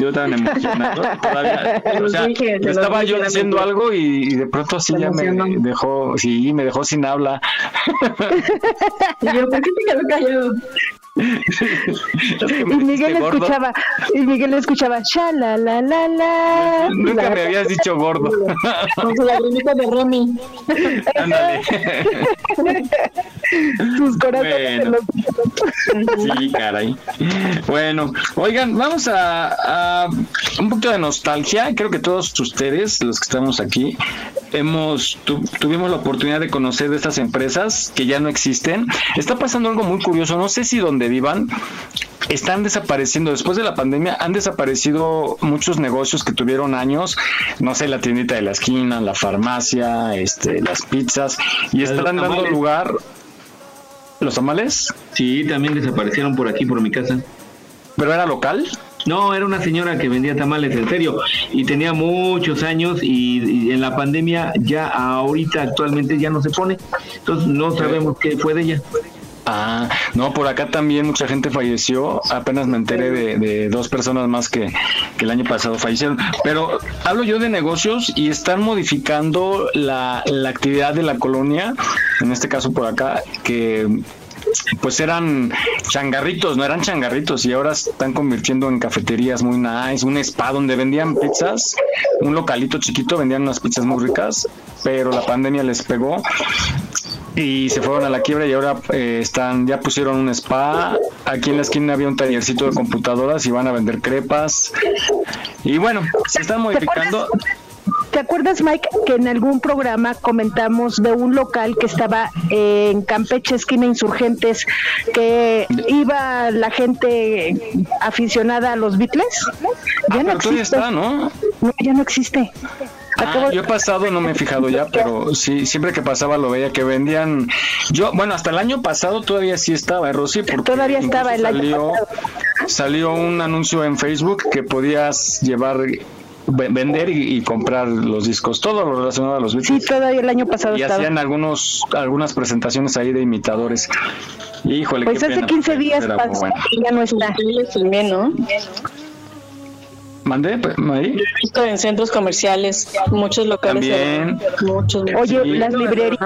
Yo tan emocionado. Todavía, <laughs> o sea, dije, estaba yo diciendo mentira. algo y, y de pronto así ya me dejó, sí, me dejó sin habla. <laughs> Y yo, ¿por qué te quedó callado? <laughs> Y Miguel escuchaba, y Miguel escuchaba, la la la la. Nunca la- me habías dicho gordo. <laughs> Con su lagrimita de Remy. <laughs> Ándale. Sus corazones Bueno. los- Sí, caray. Bueno, oigan, vamos a, a un poquito de nostalgia. Creo que todos ustedes, los que estamos aquí, hemos tu- tuvimos la oportunidad de conocer de estas empresas que ya no existen. Está pasando algo muy curioso. No sé si donde vivan están desapareciendo. Después de la pandemia han desaparecido muchos negocios que tuvieron años. No sé, la tiendita de la esquina, la farmacia, este, las pizzas y están dando lugar. ¿Los tamales? Sí, también desaparecieron por aquí, por mi casa. ¿Pero era local? No, era una señora que vendía tamales, en serio, y tenía muchos años y, y en la pandemia ya ahorita actualmente ya no se pone, entonces no sabemos qué fue de ella. Ah, no, por acá también mucha gente falleció. Apenas me enteré de, dos personas más que, que el año pasado fallecieron. Pero hablo yo de negocios y están modificando la, la actividad de la colonia, en este caso por acá, que pues eran changarritos, no eran changarritos y ahora se están convirtiendo en cafeterías muy nice, un spa donde vendían pizzas, un localito chiquito, vendían unas pizzas muy ricas, pero la pandemia les pegó y se fueron a la quiebra y ahora eh, están ya pusieron un spa aquí en la esquina había un tallercito de computadoras y van a vender crepas y bueno se están modificando ¿Te acuerdas, Mike, que en algún programa comentamos de un local que estaba en Campeche, esquina Insurgentes, que iba la gente aficionada a los Beatles? Ya Ah, pero todavía está, ¿no? No, ya no existe. Ah, yo he pasado, no me he fijado ya, <laughs> pero sí, siempre que pasaba lo veía que vendían. Yo, bueno, hasta el año pasado todavía sí estaba, ¿eh, Rosy, porque Todavía estaba el año salió, salió un anuncio en Facebook que podías llevar, ve- vender y, y comprar los discos, todo lo relacionado a los Beatles. Sí, todavía el año pasado y estaba. hacían algunos, algunas presentaciones ahí de imitadores. Híjole, Pues qué hace pena, 15 porque días pasó bueno. ya no está. ¿no? ¿Mandé, pues, Marí? Visto en centros comerciales, muchos locales. También. Muchos. Oye, Sí. las librerías.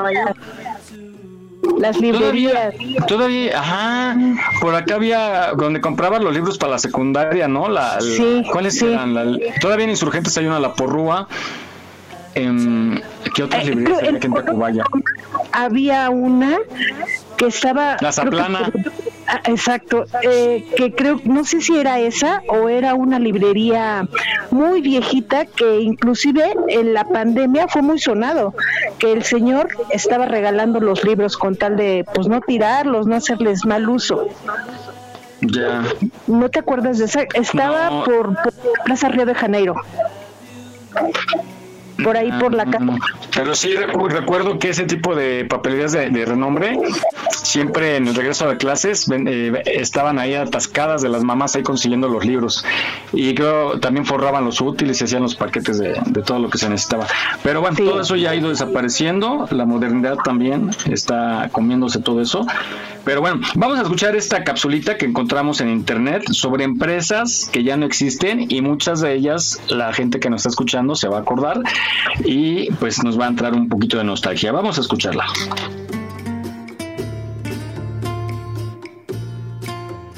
Las librerías. Todavía, ajá, por acá había donde comprabas los libros para la secundaria, ¿no? La, la- Sí, ¿Cuáles sí. eran? La- todavía en Insurgentes hay una La Porrúa. Em, ¿Qué otras Eh, librerías creo- había aquí en Tacubaya? Había una que estaba. La creo que- Zaplana. Ah, exacto, eh, que creo, no sé si era esa o era una librería muy viejita que inclusive en la pandemia fue muy sonado, que el señor estaba regalando los libros con tal de pues no tirarlos, no hacerles mal uso. Ya. ¿No te acuerdas de esa? Estaba No. por, por Plaza Río de Janeiro. Por ahí por la casa. Pero sí recu- recuerdo que ese tipo de papelerías de, de renombre, siempre en el regreso de clases, eh, estaban ahí atascadas de las mamás ahí consiguiendo los libros. Y creo también forraban los útiles y hacían los paquetes de, de todo lo que se necesitaba. Pero bueno, todo eso ya ha ido desapareciendo, la modernidad también está comiéndose todo eso. Pero bueno, vamos a escuchar esta capsulita que encontramos en internet sobre empresas que ya no existen y muchas de ellas la gente que nos está escuchando se va a acordar y pues nos va a entrar un poquito de nostalgia. Vamos a escucharla.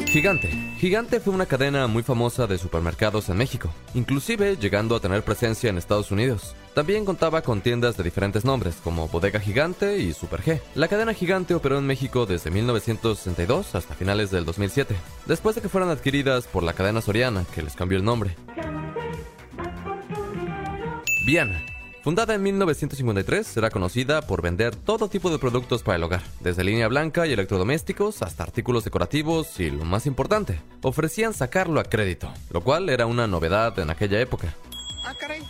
Gigante. Gigante fue una cadena muy famosa de supermercados en México, inclusive llegando a tener presencia en Estados Unidos. También contaba con tiendas de diferentes nombres, como Bodega Gigante y Super G. La cadena Gigante operó en México desde 1962 hasta finales del 2007, después de que fueran adquiridas por la cadena Soriana, que les cambió el nombre. Viana. Fundada en 1953, era conocida por vender todo tipo de productos para el hogar, desde línea blanca y electrodomésticos hasta artículos decorativos y, lo más importante, ofrecían sacarlo a crédito, lo cual era una novedad en aquella época. Ah, caray.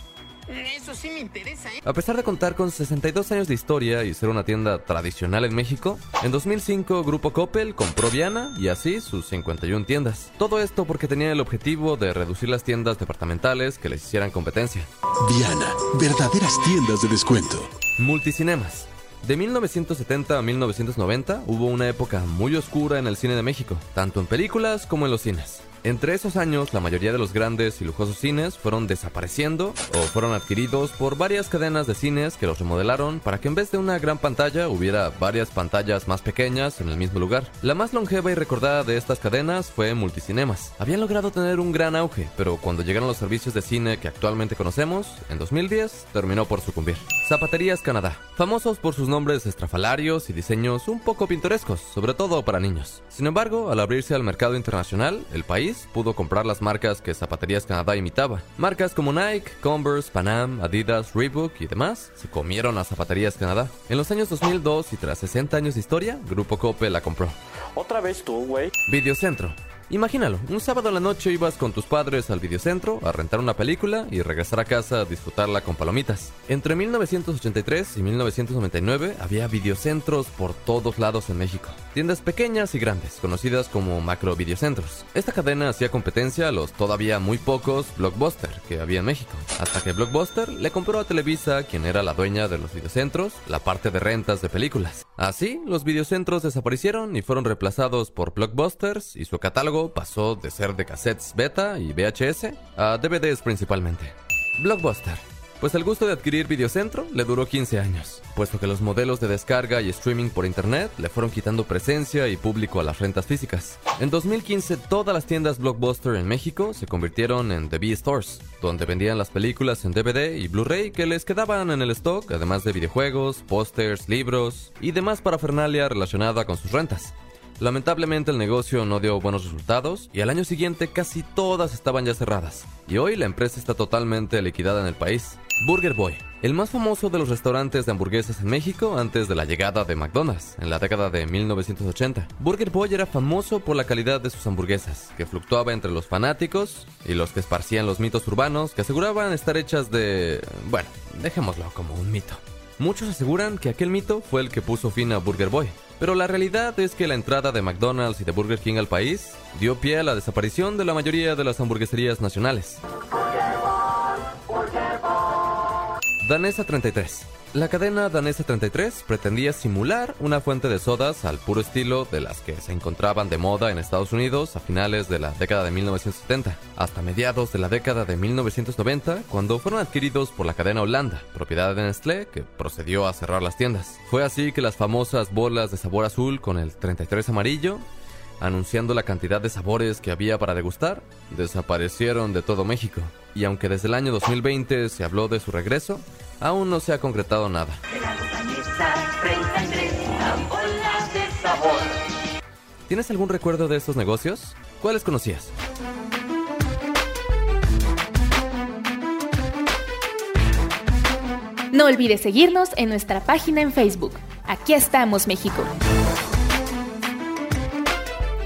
Eso sí me interesa, ¿eh? A pesar de contar con 62 años de historia y ser una tienda tradicional en México, en 2005 Grupo Coppel compró Viana y así sus 51 tiendas. Todo esto porque tenían el objetivo de reducir las tiendas departamentales que les hicieran competencia. Diana, verdaderas tiendas de descuento. Multicinemas. De 1970 a 1990 hubo una época muy oscura en el cine de México, tanto en películas como en los cines. Entre esos años, la mayoría de los grandes y lujosos cines fueron desapareciendo o fueron adquiridos por varias cadenas de cines que los remodelaron para que en vez de una gran pantalla hubiera varias pantallas más pequeñas en el mismo lugar. La más longeva y recordada de estas cadenas fue Multicinemas. Habían logrado tener un gran auge, pero cuando llegaron los servicios de cine que actualmente conocemos, en 2010 terminó por sucumbir. Zapaterías Canadá, famosos por sus nombres estrafalarios y diseños un poco pintorescos, sobre todo para niños. Sin embargo, al abrirse al mercado internacional, el país pudo comprar las marcas que Zapaterías Canadá imitaba. Marcas como Nike, Converse, Panam, Adidas, Reebok y demás se comieron a Zapaterías Canadá. En los años 2002 y tras 60 años de historia, Grupo Coppel la compró. Otra vez tú, güey. Videocentro. Imagínalo, un sábado a la noche ibas con tus padres al videocentro a rentar una película y regresar a casa a disfrutarla con palomitas. Entre 1983 y 1999 había videocentros por todos lados en México. Tiendas pequeñas y grandes, conocidas como macro videocentros. Esta cadena hacía competencia a los todavía muy pocos Blockbuster que había en México, hasta que Blockbuster le compró a Televisa, quien era la dueña de los videocentros, la parte de rentas de películas. Así, los videocentros desaparecieron y fueron reemplazados por Blockbusters y su catálogo pasó de ser de cassettes beta y VHS a DVDs principalmente. Blockbuster. Pues el gusto de adquirir Videocentro le duró 15 años, puesto que los modelos de descarga y streaming por internet le fueron quitando presencia y público a las rentas físicas. En 2015 todas las tiendas Blockbuster en México se convirtieron en The B-Stores, donde vendían las películas en DVD y Blu-ray que les quedaban en el stock, además de videojuegos, pósters, libros y demás parafernalia relacionada con sus rentas. Lamentablemente el negocio no dio buenos resultados y al año siguiente casi todas estaban ya cerradas. Y hoy la empresa está totalmente liquidada en el país. Burger Boy, el más famoso de los restaurantes de hamburguesas en México antes de la llegada de McDonald's en la década de 1980. Burger Boy era famoso por la calidad de sus hamburguesas, que fluctuaba entre los fanáticos y los que esparcían los mitos urbanos que aseguraban estar hechas de... bueno, dejémoslo como un mito. Muchos aseguran que aquel mito fue el que puso fin a Burger Boy, pero la realidad es que la entrada de McDonald's y de Burger King al país dio pie a la desaparición de la mayoría de las hamburgueserías nacionales. Danesa 33. La cadena Danesa 33 pretendía simular una fuente de sodas al puro estilo de las que se encontraban de moda en Estados Unidos a finales de la década de 1970, hasta mediados de la década de 1990, cuando fueron adquiridos por la cadena Holanda, propiedad de Nestlé, que procedió a cerrar las tiendas. Fue así que las famosas bolas de sabor azul con el 33 amarillo anunciando la cantidad de sabores que había para degustar, desaparecieron de todo México. Y aunque desde el año 2020 se habló de su regreso, aún no se ha concretado nada. ¿Tienes algún recuerdo de estos negocios? ¿Cuáles conocías? No olvides seguirnos en nuestra página en Facebook. Aquí estamos, México.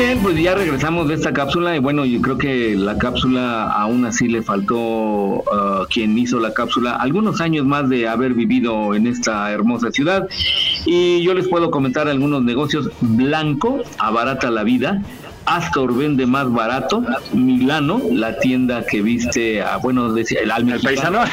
Bien, pues ya regresamos de esta cápsula y bueno, yo creo que la cápsula aún así le faltó uh, quien hizo la cápsula algunos años más de haber vivido en esta hermosa ciudad y yo les puedo comentar algunos negocios. Blanco, abarata la vida. Astor vende más barato, Milano, la tienda que viste, a, bueno, decía el alma paisano.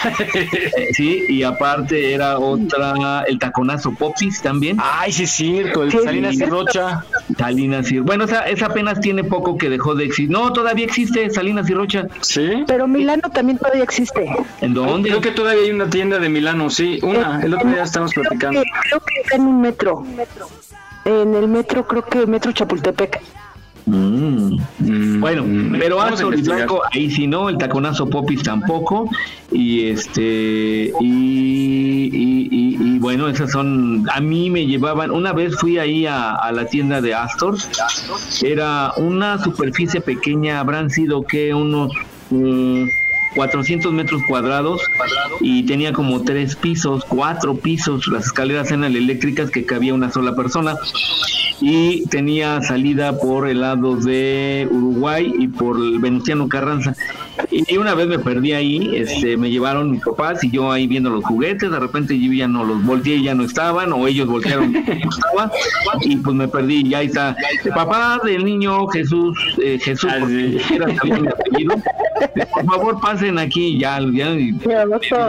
<laughs> sí, y aparte era otra, el taconazo Popis también. Ay, sí es cierto, el Salinas y Rocha. Salinas y bueno, esa, esa apenas tiene poco que dejó de existir. No, todavía existe Salinas y Rocha. Sí. Pero Milano también todavía existe. ¿En dónde? Creo que todavía hay una tienda de Milano, sí, una. El otro día estamos platicando. Creo que, creo que está en un metro. En el metro, creo que Metro Chapultepec. Mm. Bueno, pero Vamos a Astor y. Blanco ahí sí no, el taconazo Popis tampoco y este y, y, y- y bueno esas son a mí me llevaban una vez fui ahí a, a la tienda de Astor era una superficie pequeña habrán sido que unos mm, 400 metros cuadrados y tenía como tres pisos, cuatro pisos, las escaleras eran eléctricas que cabía una sola persona y tenía salida por el lado de Uruguay y por el Venustiano Carranza. Y una vez me perdí ahí, este, me llevaron mis papás y yo ahí viendo los juguetes, de repente yo ya no los volteé y ya no estaban, o ellos voltearon y no estaba, y pues me perdí y ahí está. Papá del niño Jesús, eh, Jesús, porque era también mi apellido. Por favor pasen aquí ya, ya y-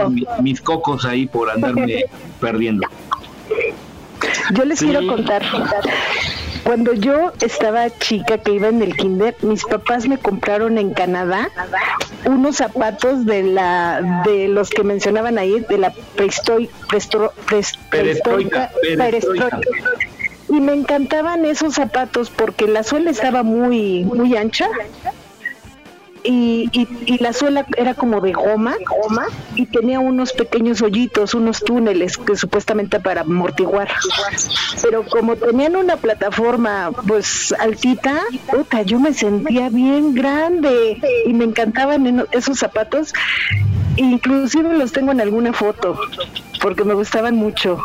mi- mis cocos ahí por andarme perdiendo. Yo les Sí. quiero contar. Cuando yo estaba chica que iba en el kinder, mis papás me compraron en Canadá unos zapatos de la de los que mencionaban ahí de la prehistoi- prestro- pres- Perestroika, prehistórica- perestroika. perestroika. Y me encantaban esos zapatos porque la suela estaba muy muy ancha. Y, y, y la suela era como de goma, y tenía unos pequeños hoyitos, unos túneles que supuestamente para amortiguar. Pero como tenían una plataforma pues altita, puta, yo me sentía bien grande y me encantaban en- esos zapatos. Inclusive los tengo en alguna foto porque me gustaban mucho.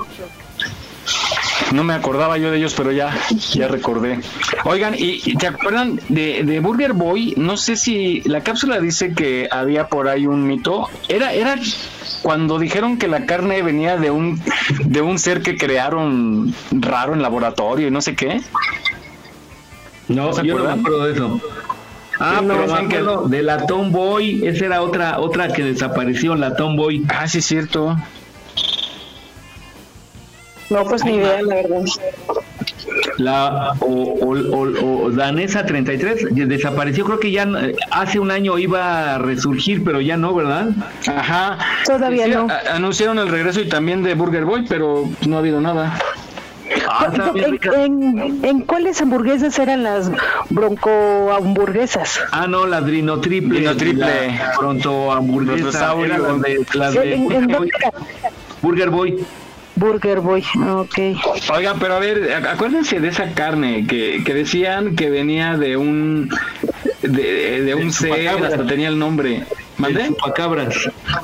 No me acordaba yo de ellos, pero ya, ya recordé. Oigan, ¿y, y te acuerdan de, de Burger Boy? No sé si la cápsula dice que había por ahí un mito. Era, era cuando dijeron que la carne venía de un, de un ser que crearon raro en laboratorio y no sé qué. No, se yo no me acuerdo de eso. Ah, No, pero me que- de la Tomboy, esa era otra otra que desapareció, la Tomboy. Ah, sí es cierto. No, pues ni idea, la verdad. La o, o, o- o Danesa 33 que desapareció, creo que ya eh, hace un año iba a resurgir, pero ya no, ¿verdad? Ajá. Todavía Sí, no. a- anunciaron el regreso y también de Burger Boy, pero no ha habido nada. Ah, está bien ¿En, en, en cuáles hamburguesas eran las bronco hamburguesas? Ah, no, la Drino Triple. Drino Triple. la Pronto hamburguesa. Era las de, las de ¿En- en dónde era? Burger Boy. Burger Boy, ok. Oigan, pero a ver, ac- acuérdense de esa carne que, que decían que venía de un de, de un ser, hasta tenía el nombre. ¿Mandé? Chupacabras.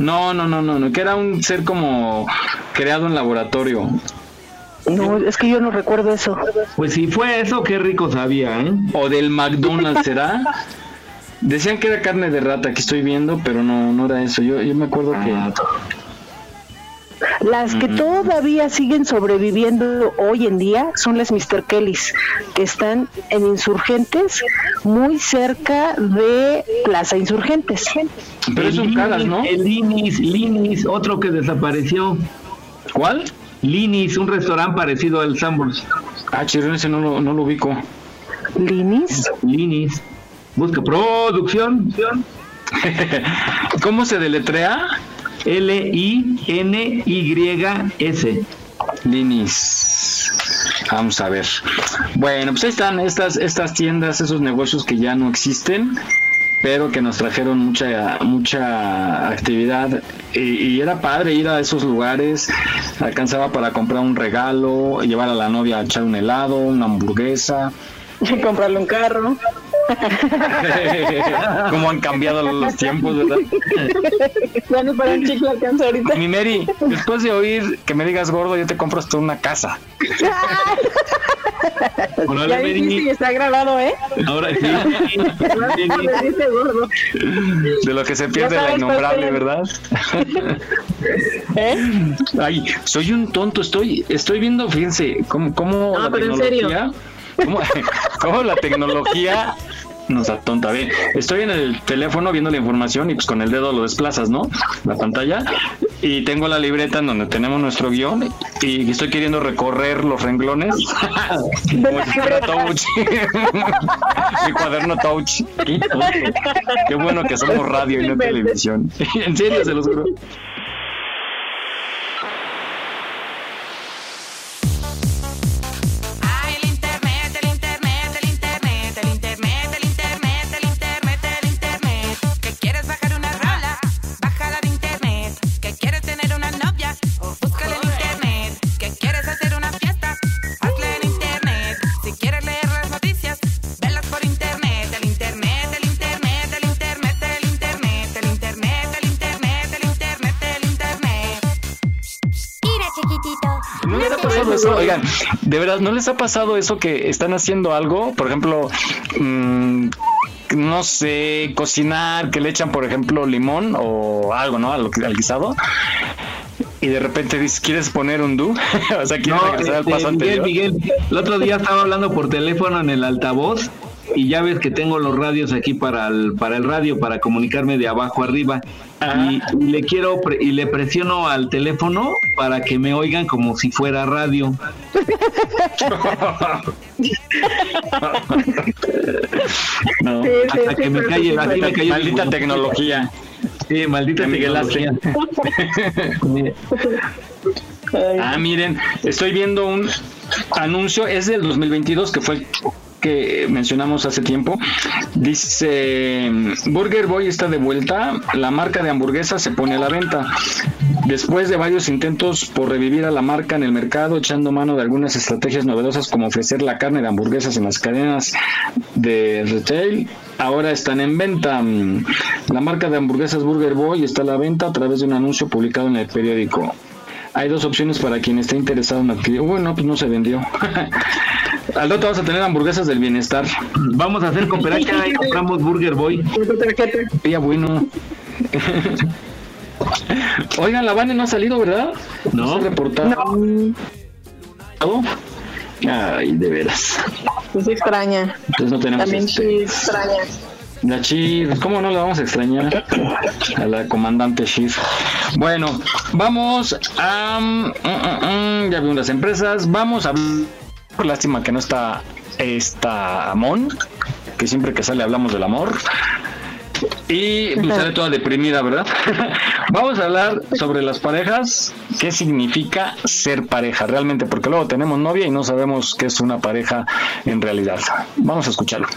No, no, no, no, no, que era un ser como creado en laboratorio. No, es que yo no recuerdo eso. Pues si fue eso, qué rico sabía, ¿eh? O del McDonald's, ¿será? Decían que era carne de rata, que estoy viendo, pero no, no era eso. Yo, yo me acuerdo que... Las que todavía siguen sobreviviendo hoy en día son las Mr. Kellys, que están en Insurgentes, muy cerca de Plaza Insurgentes. Pero El son caras, Linis, ¿no? El Linis, Linis, otro que desapareció. ¿Cuál? Linis, un restaurante parecido al Sambors. Ah, chirón, ese no lo, no lo ubico. ¿Linis? Linis. Busca producción. <laughs> ¿Cómo se deletrea? L-I-N-Y-S. Linis. Vamos a ver. Bueno, pues ahí están estas, estas tiendas, esos negocios que ya no existen, pero que nos trajeron mucha, mucha actividad. Y, y era padre ir a esos lugares. Alcanzaba para comprar un regalo, llevar a la novia a echar un helado, una hamburguesa. <laughs> Comprarle un carro. <laughs> Cómo han cambiado los tiempos, ¿verdad? Ya ni para un chicle alcanza ahorita. Mi Mary, después de oír que me digas gordo, yo te compro hasta una casa. <laughs> Órale, Ya Mary. dijiste y está grabado, ¿eh? Ahora sí. <laughs> Me dice gordo. De lo que se pierde la innombrable. ¿verdad? ¿Eh? Ay, soy un tonto, estoy, estoy viendo, fíjense, cómo, cómo No, la pero en serio. tecnología, cómo, cómo la tecnología nos atonta. Ve, estoy en el teléfono viendo la información y pues con el dedo lo desplazas, ¿no? La pantalla. Y tengo la libreta en donde tenemos nuestro guion y estoy queriendo recorrer los renglones como si fuera touch. <laughs> Mi cuaderno touch. Qué bueno que somos radio y no televisión. <laughs> en serio, se los juro. Eso? Oigan, de verdad, ¿no les ha pasado eso que están haciendo algo? Por ejemplo, mm, no sé, cocinar, que le echan, por ejemplo, limón o algo, ¿no? Al, al guisado. Y de repente dices, ¿quieres poner un do? <laughs> o sea, ¿quieres No, regresar al este, paso Miguel, anterior? Miguel, el otro día estaba hablando por teléfono en el altavoz y ya ves que tengo los radios aquí para el, para el radio, para comunicarme de abajo arriba. Y, y le quiero pre- y le presiono al teléfono para que me oigan como si fuera radio. <laughs> No. Sí, sí, Hasta sí, que me calle, me maldita- cayó Maldita el- tecnología. Sí, maldita tecnología. <laughs> Ah, miren, estoy viendo un anuncio, es del 2022, que fue que mencionamos hace tiempo. Dice, Burger Boy está de vuelta, la marca de hamburguesas se pone a la venta. Después de varios intentos por revivir a la marca en el mercado, echando mano de algunas estrategias novedosas como ofrecer la carne de hamburguesas en las cadenas de retail, ahora están en venta. La marca de hamburguesas Burger Boy está a la venta a través de un anuncio publicado en el periódico. Hay dos opciones para quien esté interesado en adquirir. Bueno, pues no se vendió. <laughs> Al rato vas a tener hamburguesas del bienestar. Vamos a hacer cooperacha y compramos Burger Boy. Ya bueno. Oigan, la Vane no ha salido, ¿verdad? No. ha reportado. Ay, de veras. Pues extraña. Entonces no tenemos También este- sí extraña. La ¿cómo no la vamos a extrañar? A la comandante Chief. Bueno, vamos a... mm, mm, mm, ya vimos las empresas. Vamos a... Por lástima que no está esta Amon, que siempre que sale hablamos del amor. Y pues, sale toda deprimida, ¿verdad? <laughs> Vamos a hablar sobre las parejas, qué significa ser pareja realmente, porque luego tenemos novia y no sabemos qué es una pareja en realidad. Vamos a escucharlo.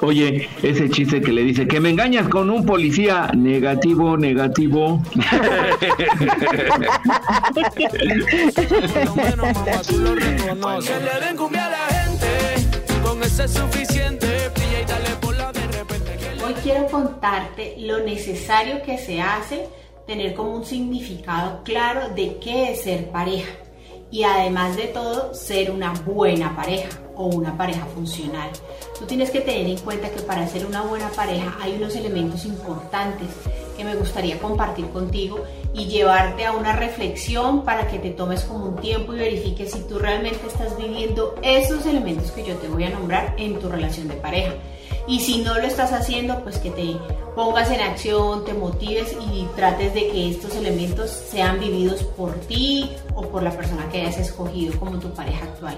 Oye, ese chiste que le dice que me engañas con un policía negativo, negativo. <laughs> Hoy quiero contarte lo necesario que se hace tener como un significado claro de qué es ser pareja y además de todo ser una buena pareja o una pareja funcional. Tú tienes que tener en cuenta que para ser una buena pareja hay unos elementos importantes que me gustaría compartir contigo y llevarte a una reflexión para que te tomes como un tiempo y verifiques si tú realmente estás viviendo esos elementos que yo te voy a nombrar en tu relación de pareja. Y si no lo estás haciendo, pues que te pongas en acción, te motives y trates de que estos elementos sean vividos por ti o por la persona que hayas escogido como tu pareja actual.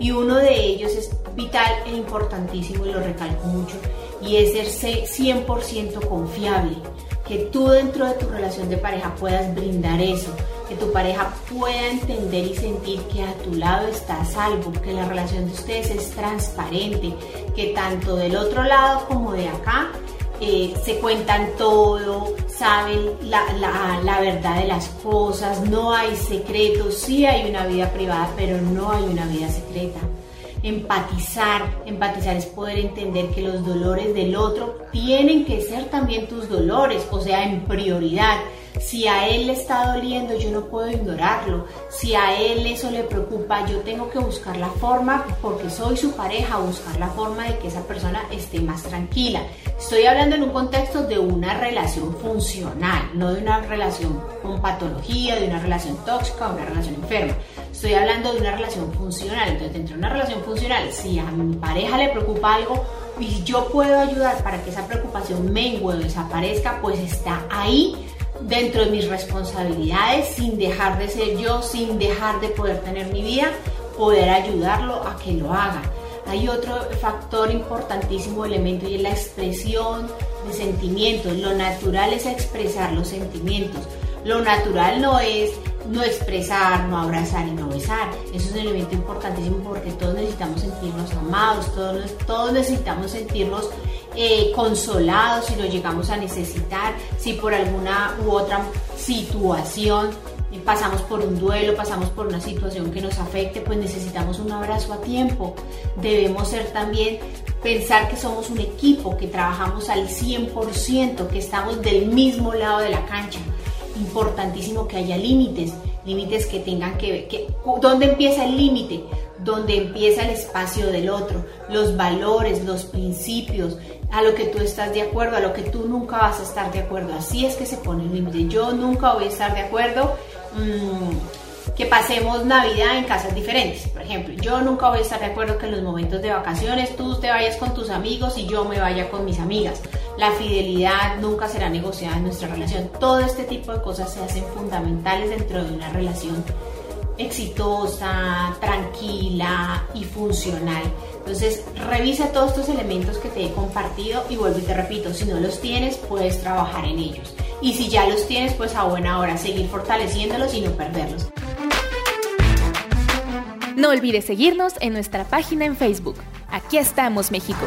Y uno de ellos es vital e importantísimo y lo recalco mucho y es ser 100% confiable. Que tú dentro de tu relación de pareja puedas brindar eso, que tu pareja pueda entender y sentir que a tu lado está a salvo, que la relación de ustedes es transparente, que tanto del otro lado como de acá eh, se cuentan todo, saben la, la- la verdad de las cosas, no hay secretos, sí hay una vida privada, pero no hay una vida secreta. Empatizar, empatizar es poder entender que los dolores del otro tienen que ser también tus dolores, o sea, en prioridad. Si a él le está doliendo, yo no puedo ignorarlo. Si a él eso le preocupa, yo tengo que buscar la forma, porque soy su pareja, buscar la forma de que esa persona esté más tranquila. Estoy hablando en un contexto de una relación funcional, no de una relación con patología, de una relación tóxica o una relación enferma. Estoy hablando de una relación funcional. Entonces, dentro de una relación funcional, si a mi pareja le preocupa algo y yo puedo ayudar para que esa preocupación mengue o desaparezca, pues está ahí dentro de mis responsabilidades, sin dejar de ser yo, sin dejar de poder tener mi vida, poder ayudarlo a que lo haga. Hay otro factor importantísimo elemento y es la expresión de sentimientos. Lo natural es expresar los sentimientos. Lo natural no es no expresar, no abrazar y no besar. Eso es un elemento importantísimo porque todos necesitamos sentirnos amados, todos, todos necesitamos sentirnos eh, consolados si lo llegamos a necesitar, si por alguna u otra situación eh, pasamos por un duelo, pasamos por una situación que nos afecte, pues necesitamos un abrazo a tiempo. Debemos ser también pensar que somos un equipo, que trabajamos al 100%, que estamos del mismo lado de la cancha. Importantísimo que haya límites, límites que tengan que ver, que, ¿dónde empieza el límite? Donde empieza el espacio del otro, los valores, los principios, a lo que tú estás de acuerdo, a lo que tú nunca vas a estar de acuerdo. Así es que se pone el límite. Yo nunca voy a estar de acuerdo mmm, que pasemos Navidad en casas diferentes. Por ejemplo, yo nunca voy a estar de acuerdo que en los momentos de vacaciones tú te vayas con tus amigos y yo me vaya con mis amigas. La fidelidad nunca será negociada en nuestra relación. Todo este tipo de cosas se hacen fundamentales dentro de una relación exitosa, tranquila y funcional. Entonces, revisa todos estos elementos que te he compartido y vuelvo y te repito, si no los tienes, puedes trabajar en ellos. Y si ya los tienes, pues a buena hora seguir fortaleciéndolos y no perderlos. No olvides seguirnos en nuestra página en Facebook. Aquí estamos, México.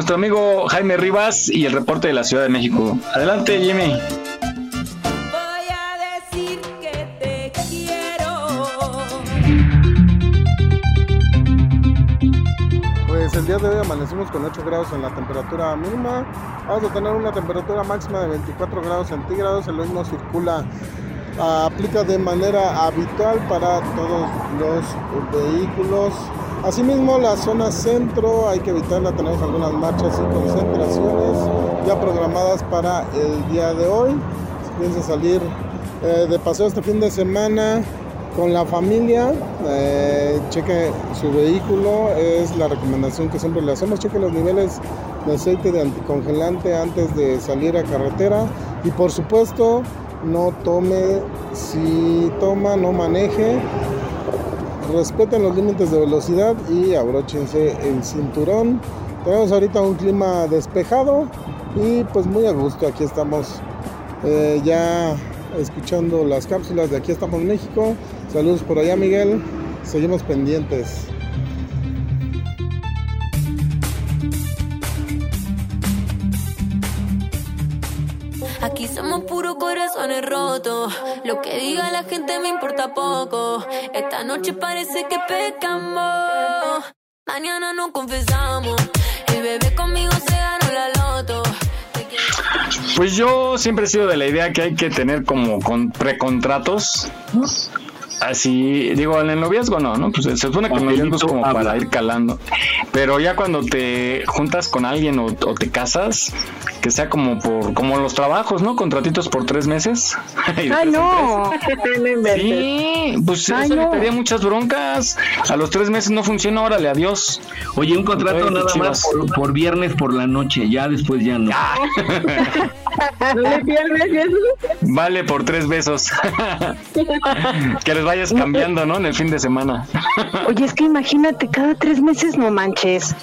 Nuestro amigo Jaime Rivas y el reporte de la Ciudad de México. Adelante, Jimmy. Voy a decir que te quiero. Pues el día de hoy amanecimos con 8 grados en la temperatura mínima. Vamos a tener una temperatura máxima de 24 grados centígrados. El hoy no circula, ah, aplica de manera habitual para todos los vehículos. Asimismo, la zona centro hay que evitarla. Tenemos algunas marchas y concentraciones ya programadas para el día de hoy. Si piensa salir eh, de paseo este fin de semana, con la familia, eh, cheque su vehículo, es la recomendación que siempre le hacemos, cheque los niveles de aceite de anticongelante antes de salir a carretera y por supuesto no tome, si toma no maneje, respeten los límites de velocidad y abróchense el cinturón. Tenemos ahorita un clima despejado y pues muy a gusto, aquí estamos eh, ya escuchando las cápsulas de Aquí estamos México. Saludos por allá Miguel, seguimos pendientes. Corazones rotos. Lo que diga la gente me importa poco. Esta noche parece que pecamos. Mañana no confesamos. El bebé conmigo se ganó la loto. Pues yo siempre he sido de la idea que hay que tener como con precontratos. Así, digo, en el noviazgo no, ¿no? Pues se supone que el noviazgo es como para ir calando. Pero ya cuando te juntas con alguien o, o te casas, que sea como por, como los trabajos, ¿no? Contratitos por tres meses. <laughs> En no. <laughs> Sí, pues Ay, eso no. evitaría muchas broncas. A los tres meses no funciona, órale, adiós. Oye, un contrato Oye, nada chivas. más por, por viernes por la noche, ya después ya no. <laughs> ¿No le pierdes eso? Vale por tres besos. que les vayas cambiando, ¿no? En el fin de semana. Oye, es que imagínate, cada tres meses no manches.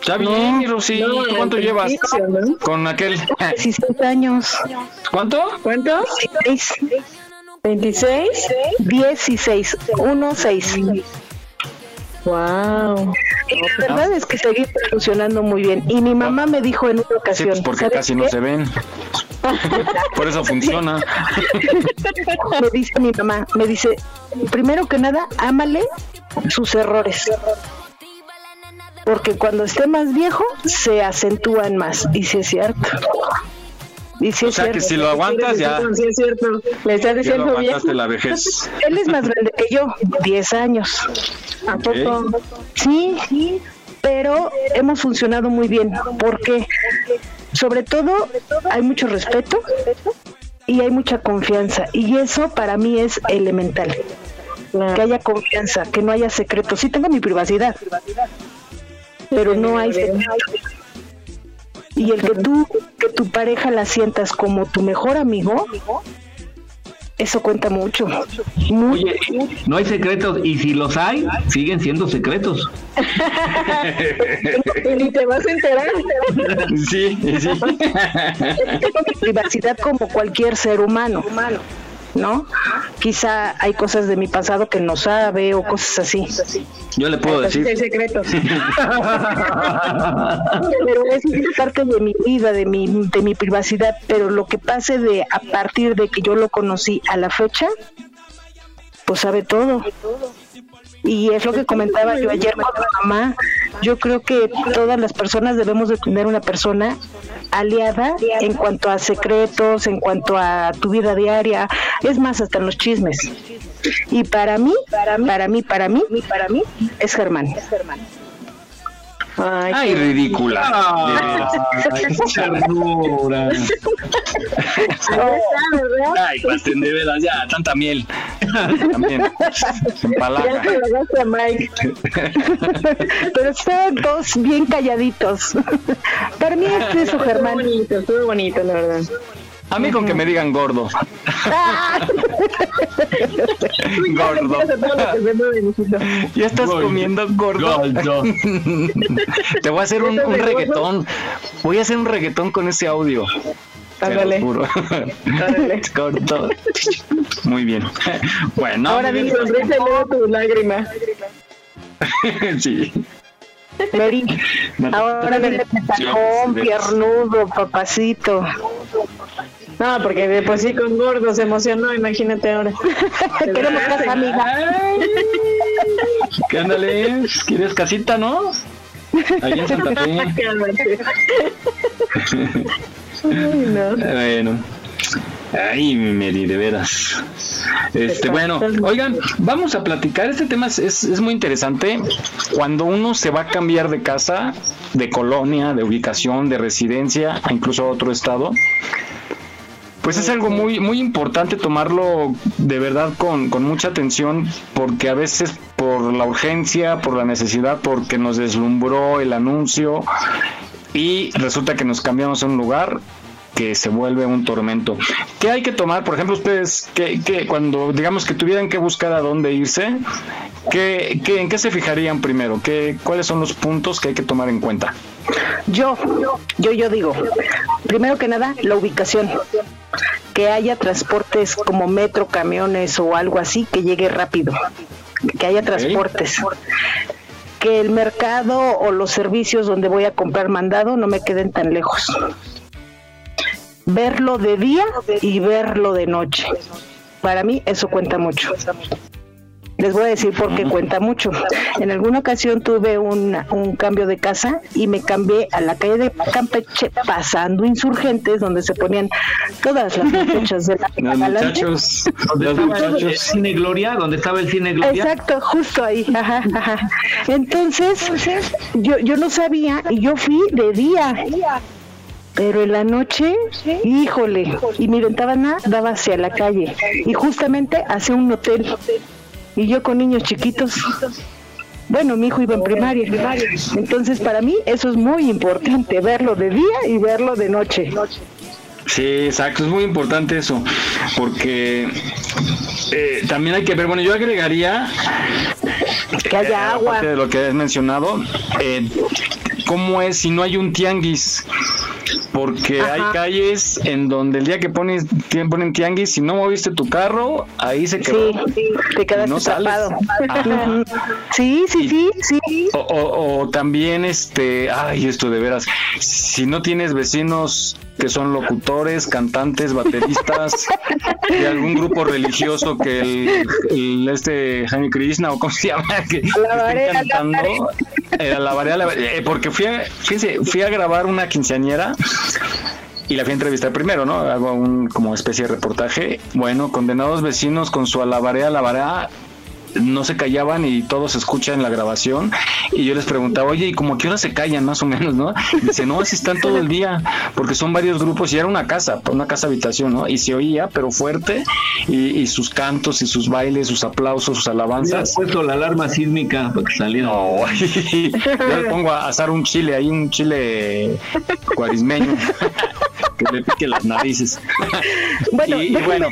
Está bien, Rosy. no, ¿Tú ¿Cuánto llevas ¿no? con aquel? 16 años. ¿Cuánto? ¿Cuánto? 16. ¿26? 16. 1, 6. Wow. Y la verdad es que seguimos funcionando muy bien. Y mi mamá me dijo en una Sí, ocasión. pues porque ¿sabes casi no qué? se ven. <laughs> Por eso funciona. <laughs> me dice mi mamá, me dice, primero que nada, ámale sus errores. Porque cuando esté más viejo, se acentúan más. Y si es cierto. Y sí O es sea que cierto. si lo aguantas ya, Sí, es cierto. Le estás ya lo diciendo bien. aguantaste la vejez. <laughs> Él es más grande que yo, 10 años. ¿A poco? Sí, sí, pero hemos funcionado muy bien. porque Sobre todo hay mucho respeto y hay mucha confianza. Y eso para mí es elemental. Que haya confianza, que no haya secretos. Sí tengo mi privacidad, pero no hay secretos. Y el que tú, que tu pareja la sientas como tu mejor amigo, eso cuenta mucho. Mucho. Oye, no hay secretos y si los hay, siguen siendo secretos. <laughs> Ni te vas a enterar. Sí, sí. Privacidad como cualquier ser humano, ¿no? Quizá hay cosas de mi pasado que no sabe o cosas así. Yo le puedo decir. El secreto. <laughs> Pero es parte de mi vida, de mi, de mi privacidad. Pero lo que pase de a partir de que yo lo conocí a la fecha, pues sabe todo. Y es lo que comentaba yo ayer con mi mamá. Yo creo que todas las personas debemos de tener una persona aliada en cuanto a secretos, en cuanto a tu vida diaria, es más hasta en los chismes. Y para mí, para mí, para mí, para mí, mí es Germán. Ay, ridícula. Ay, ternura. <laughs> Ay, pasen de veras, ya, tanta miel. También. Se empalaga. Ya se lo a Mike. Pero están todos bien calladitos. Para mí es eso, Germán. Estuvo bonito, estuvo bonito, la verdad. A mí con que me digan gordo. <laughs> gordo. Ya estás comiendo gordo. <laughs> Te voy a hacer un, un reggaetón. Voy a hacer un reggaetón con ese audio. Ándale. <laughs> Gordo. Muy bien. Bueno. Ahora bien. sonrisa y luego tu lágrima. sí. Mary, ahora viene petacón, sí. piernudo, papacito. No, porque de por sí con gordo se emocionó, imagínate ahora. <laughs> Queremos casa, amiga. ¿Qué ándale? ¿Quieres casita, no? Ahí en Santa Fe. Ay, no. Bueno. Ay, Mary, de veras. Este, bueno, oigan, vamos a platicar. Este tema es, es, es muy interesante. Cuando uno se va a cambiar de casa, de colonia, de ubicación, de residencia, a incluso a otro estado, pues es algo muy, muy importante tomarlo de verdad con, con mucha atención, porque a veces por la urgencia, por la necesidad, porque nos deslumbró el anuncio y resulta que nos cambiamos a un lugar que se vuelve un tormento. ¿Qué hay que tomar? Por ejemplo, ustedes, que, que cuando digamos que tuvieran que buscar a dónde irse, ¿qué, qué, ¿en qué se fijarían primero? ¿Qué, ¿Cuáles son los puntos que hay que tomar en cuenta? Yo, yo, yo digo, primero que nada, la ubicación. Que haya transportes como metro, camiones o algo así que llegue rápido. Que haya transportes. Que el mercado o los servicios donde voy a comprar mandado no me queden tan lejos. Verlo de día y verlo de noche. Para mí eso cuenta mucho. Les voy a decir por qué cuenta mucho. En alguna ocasión tuve un, un cambio de casa y me cambié a la calle de Campeche pasando insurgentes donde se ponían todas las muchachas de la <laughs> Los muchachos, ¿Dónde los estaba el muchachos. cine Gloria? ¿Dónde estaba el cine Gloria? Exacto, justo ahí. Ajá, ajá. Entonces, yo, yo no sabía y yo fui de día. Pero en la noche, híjole, y mi ventana daba hacia la calle y justamente hacia un hotel. Y yo con niños chiquitos. Bueno, mi hijo iba en primaria. Entonces, para mí eso es muy importante, verlo de día y verlo de noche. Sí, exacto, es muy importante eso, porque eh, también hay que ver, bueno, yo agregaría que haya agua. aparte de lo que has mencionado, eh, cómo es si no hay un tianguis, porque hay calles en donde el día que pones, ponen tianguis, si no moviste tu carro, ahí se quedó. Sí, te quedaste no atrapado. Sí, sí, sí, sí. O, o- o también, este, ay, esto de veras, si no tienes vecinos que son locutores, cantantes, bateristas de algún grupo religioso que el, el- este Jaime Krishna o cómo se llama que Alabaré, estén cantando eh, alabaré, alabaré, eh, porque fui a, fui a grabar una quinceañera y la fui a entrevistar primero, ¿no? Hago un como especie de reportaje. Bueno, condenados vecinos con su alabaré, alabaré, no se callaban y todo se escucha en la grabación. Y yo les preguntaba, oye, ¿y como qué hora se callan más o menos, no? Y dice, no, así están todo el día, porque son varios grupos y era una casa, una casa habitación, ¿no? Y se oía, pero fuerte, y, y sus cantos y sus bailes, sus aplausos, sus alabanzas. puesto la alarma sísmica para que saliera. No, <laughs> yo le pongo a asar un chile, ahí un chile cuarismeño, <laughs> que le pique las narices. Bueno, y, y bueno,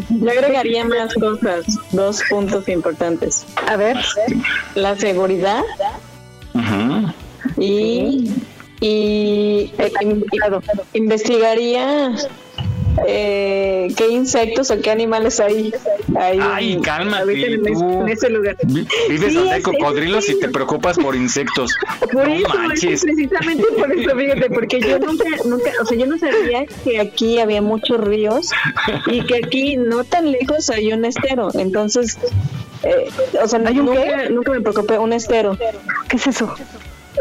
<laughs> Yo agregaría más cosas, dos puntos importantes. A ver. La seguridad ujú. y, y eh, in- investigaría eh, qué insectos o qué animales hay. hay Ay, en- cálmate, en, ese- tú. en ese lugar. Vi- Vives Sí, donde hay cocodrilos sí. y te preocupas por insectos. Por no eso, manches. precisamente por eso, fíjate, porque yo nunca, nunca, o sea, yo no sabía que aquí había muchos ríos y que aquí no tan lejos hay un estero, entonces, eh, o sea, nunca, nunca me preocupé, un estero. ¿Qué es eso?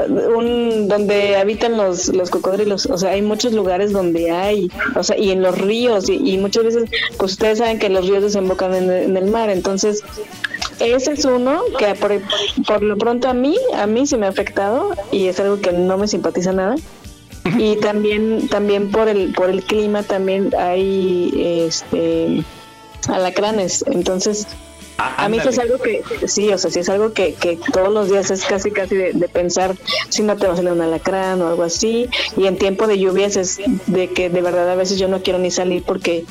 Un, donde habitan los, los cocodrilos, o sea, hay muchos lugares donde hay, o sea, y en los ríos, y, muchas veces, pues ustedes saben que los ríos desembocan en, en el mar, entonces, ese es uno que por, por lo pronto a mí, a mí sí me ha afectado y es algo que no me simpatiza nada. Y también, también por el, por el clima también hay este alacranes. Entonces, a mí sí es algo que, sí, o sea, sí es algo que, que todos los días es casi, casi de, de pensar si no te va a salir un alacrán o algo así. Y en tiempo de lluvias es de que de verdad a veces yo no quiero ni salir porque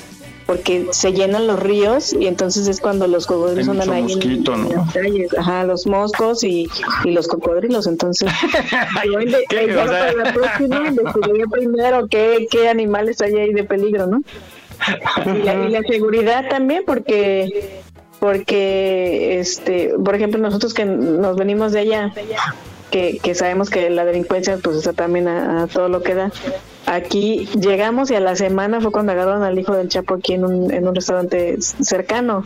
porque se llenan los ríos y entonces es cuando los cocodrilos andan ahí en- mosquito, en, ¿no? las calles, ajá, los moscos y, y los cocodrilos, entonces <laughs> yo en- ¿Qué? yo O sea- para la próxima investigué primero qué, qué animales hay ahí de peligro, ¿no? Y la, y la <laughs> seguridad también porque porque este por ejemplo nosotros que nos venimos de allá que, que sabemos que la delincuencia pues está también a, todo lo que da. Aquí llegamos y a la semana fue cuando agarraron al hijo del Chapo aquí en un, en un restaurante cercano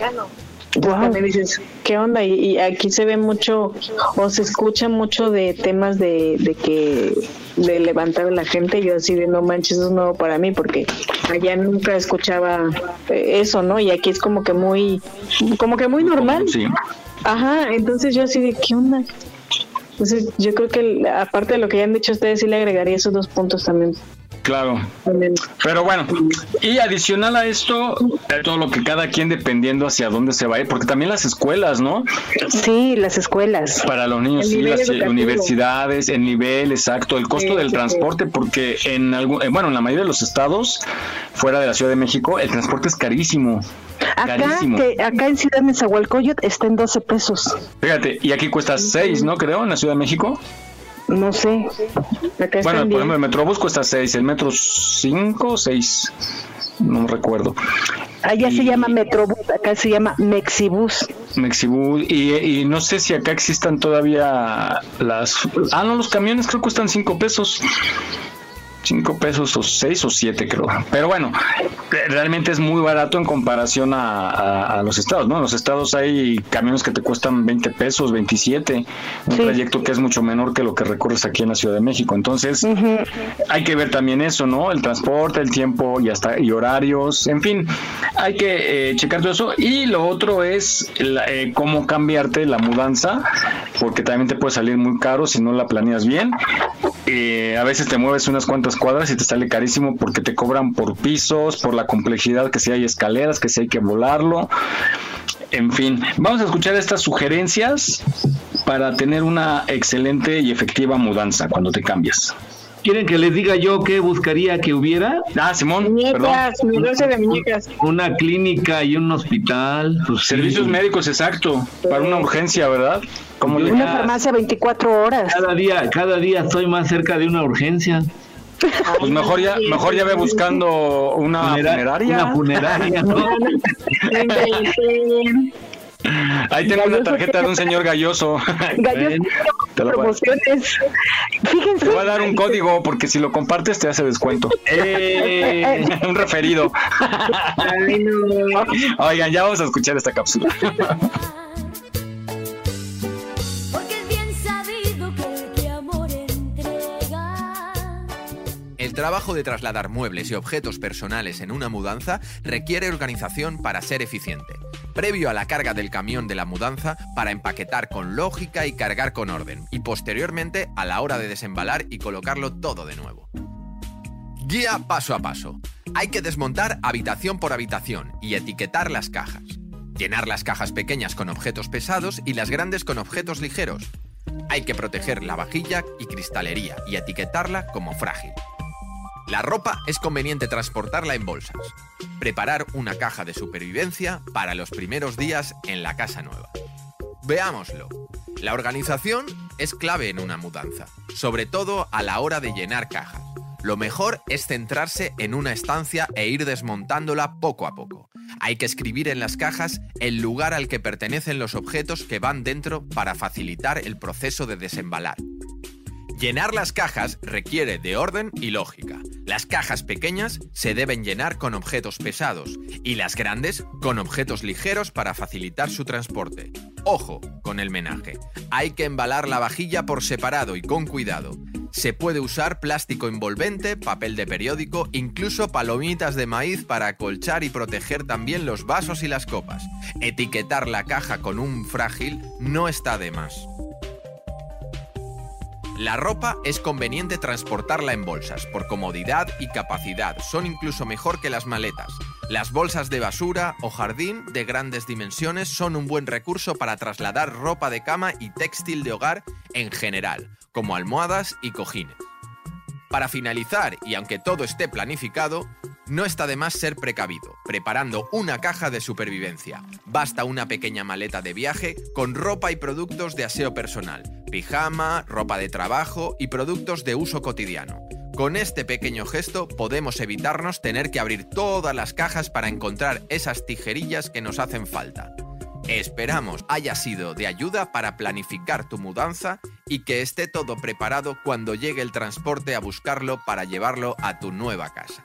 También dices, ¿qué onda? Y, y aquí se ve mucho, o se escucha mucho de temas de, de que, de levantar a la gente. Yo así de, no manches, eso es nuevo para mí, porque allá nunca escuchaba eh, eso, ¿no? Y aquí es como que muy, como que muy normal. Sí. Ajá, entonces yo así de, ¿qué onda? Entonces yo creo que aparte de lo que ya han dicho ustedes, sí le agregaría esos dos puntos también. Claro. Pero bueno, y adicional a esto, todo lo que cada quien dependiendo hacia dónde se va a ir, porque también las escuelas, ¿no? Sí, las escuelas. Para los niños, sí, las educativo. universidades, el nivel exacto, el costo Sí, del sí, transporte, porque en algún, eh, bueno, en la mayoría de los estados, fuera de la Ciudad de México, el transporte es carísimo. Acá, que, acá en Ciudad Nezahualcóyotl está en 12 pesos. Fíjate, y aquí cuesta 6, ¿no? Creo, en la Ciudad de México. No sé. Acá Bueno, por ejemplo, el Metrobús cuesta 6, el Metro 5 6, no recuerdo. Allá se llama Metrobús, acá se llama Mexibus. Mexibus, y, y no sé si acá existan todavía las... Ah, no, los camiones creo que cuestan 5 pesos. 5 pesos o 6 o 7 creo. Pero bueno, realmente es muy barato en comparación a, a- a los estados, ¿no? En los estados hay camiones que te cuestan 20 pesos, 27, un trayecto que es mucho menor que lo que recorres aquí en la Ciudad de México. Entonces, hay que ver también eso, ¿no? El transporte, el tiempo y hasta y horarios, en fin, hay que eh, checar todo eso. Y lo otro es la- eh, cómo cambiarte la mudanza, porque también te puede salir muy caro si no la planeas bien. Eh, a veces te mueves unas cuantas cuadras y te sale carísimo porque te cobran por pisos, por la complejidad que si hay escaleras, que si hay que volarlo. En fin, vamos a escuchar estas sugerencias para tener una excelente y efectiva mudanza cuando te cambias. ¿Quieren que les diga yo qué buscaría que hubiera? Ah, Simón, Muñecas, mudanza de muñecas. Una clínica y un hospital. pues, Servicios médicos, exacto, para una urgencia, ¿verdad? Como Yo Una ya- farmacia 24 horas. Cada día, cada día estoy más cerca de una urgencia. Pues mejor ya, mejor ya ve buscando una Funera- funeraria. Una funeraria, ¿no? Ahí tengo una tarjeta de un señor galloso. <laughs> Gallos, Te promociones. Fíjense. Te voy a dar un código porque si lo compartes te hace descuento. Eh, <laughs> un referido. Oigan, ya vamos a escuchar esta cápsula. <laughs> trabajo de trasladar muebles y objetos personales en una mudanza requiere organización para ser eficiente. Previo a la carga del camión de la mudanza, para empaquetar con lógica y cargar con orden. Y posteriormente a la hora de desembalar y colocarlo todo de nuevo. Guía paso a paso. Hay que desmontar habitación por habitación y etiquetar las cajas. Llenar las cajas pequeñas con objetos pesados y las grandes con objetos ligeros. Hay que proteger la vajilla y cristalería y etiquetarla como frágil. La ropa es conveniente transportarla en bolsas. Preparar una caja de supervivencia para los primeros días en la casa nueva. Veámoslo. La organización es clave en una mudanza, sobre todo a la hora de llenar cajas. Lo mejor es centrarse en una estancia e ir desmontándola poco a poco. Hay que escribir en las cajas el lugar al que pertenecen los objetos que van dentro para facilitar el proceso de desembalar. Llenar las cajas requiere de orden y lógica. Las cajas pequeñas se deben llenar con objetos pesados y las grandes con objetos ligeros para facilitar su transporte. Ojo con el menaje. Hay que embalar la vajilla por separado y con cuidado. Se puede usar plástico envolvente, papel de periódico, incluso palomitas de maíz para acolchar y proteger también los vasos y las copas. Etiquetar la caja con un frágil no está de más. La ropa es conveniente transportarla en bolsas, por comodidad y capacidad, son incluso mejor que las maletas. Las bolsas de basura o jardín de grandes dimensiones son un buen recurso para trasladar ropa de cama y textil de hogar en general, como almohadas y cojines. Para finalizar, y aunque todo esté planificado, no está de más ser precavido, preparando una caja de supervivencia. Basta una pequeña maleta de viaje con ropa y productos de aseo personal, pijama, ropa de trabajo y productos de uso cotidiano. Con este pequeño gesto podemos evitarnos tener que abrir todas las cajas para encontrar esas tijerillas que nos hacen falta. Esperamos haya sido de ayuda para planificar tu mudanza y que esté todo preparado cuando llegue el transporte a buscarlo para llevarlo a tu nueva casa.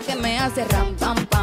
Que me hace ram pam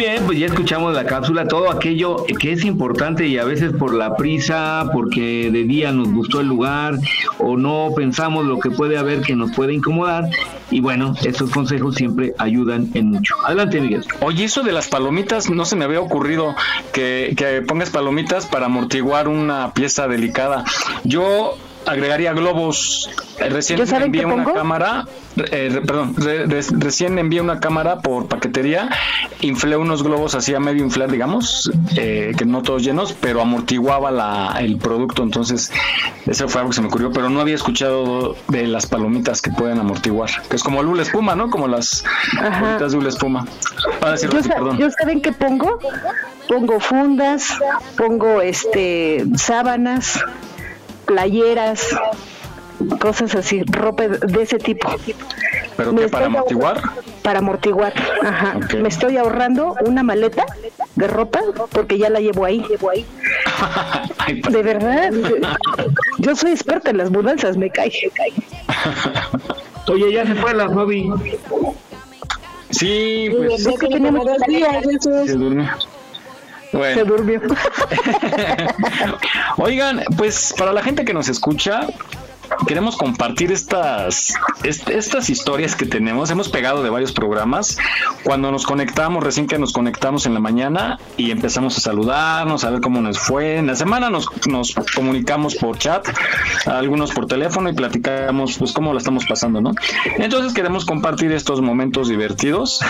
bien, pues ya escuchamos la cápsula, todo aquello que es importante y a veces por la prisa, porque de día nos gustó el lugar o no pensamos lo que puede haber que nos puede incomodar. Y bueno, estos consejos siempre ayudan en mucho. Adelante, Miguel. Oye, eso de las palomitas no se me había ocurrido que, que pongas palomitas para amortiguar una pieza delicada. Yo agregaría globos. Eh, Recién ¿Yo saben envié una pongo? cámara, eh, perdón, re- re- recién envié una cámara por paquetería, inflé unos globos así a medio inflar, digamos, eh, que no todos llenos, pero amortiguaba la, el producto, entonces eso fue algo que se me ocurrió, pero no había escuchado de las palomitas que pueden amortiguar, que es como el hula espuma, ¿no? Como las bolitas de hula espuma. Ah, Yo, Rosy, sa- perdón. yo saben qué pongo? Pongo fundas, pongo este sábanas, playeras, cosas así, ropa de ese tipo. ¿Pero Me qué, para estoy amortiguar? Para amortiguar, ajá. Me estoy ahorrando una maleta de ropa porque ya la llevo ahí. <laughs> De verdad, yo soy experta en las mudanzas, me cae. Oye, ya se fue la Fabi. Sí, pues Es que tenemos dos días, eso es. se durmió. Bueno. Se durmió. <laughs> Oigan, pues para la gente que nos escucha, queremos compartir estas, est- estas historias que tenemos. Hemos pegado de varios programas. Cuando nos conectamos, recién que nos conectamos en la mañana y empezamos a saludarnos, a ver cómo nos fue. En la semana nos, nos comunicamos por chat, algunos por teléfono y platicamos pues cómo la estamos pasando, ¿no? Entonces queremos compartir estos momentos divertidos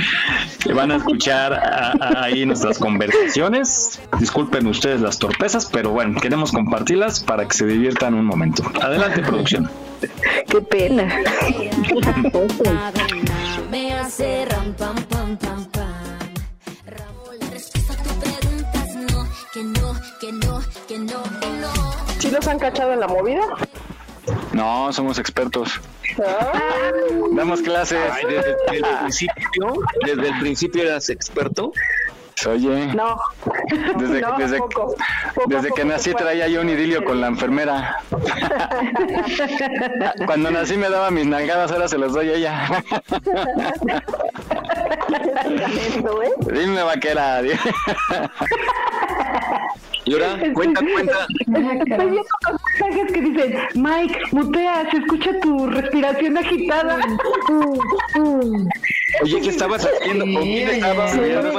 <laughs> van a escuchar a- a- ahí nuestras conversaciones. Disculpen ustedes las torpezas, pero bueno, queremos compartirlas para que se diviertan un momento. Adelante, producción. Qué pena. Me hace ram pam pam pam pam. La respuesta a tu pregunta es no, que no, que no, que no, que no. ¿Sí los han cachado en la movida? No, somos expertos. Damos clases. Ay, desde, desde el principio, desde el principio eras experto. Oye, No. desde, <laughs> No, desde, poco. Poco desde que nací traía yo un idilio con la enfermera. <laughs> Cuando nací me daba mis nalgadas, ahora se las doy a ella. ¿eh? Dime vaquera. Y ahora, cuenta, cuenta. Estoy viendo los mensajes que dicen, Mike, mutea, se escucha tu respiración agitada. Oye, ¿qué estabas haciendo? ¿Con quién estabas? Sí, Viendo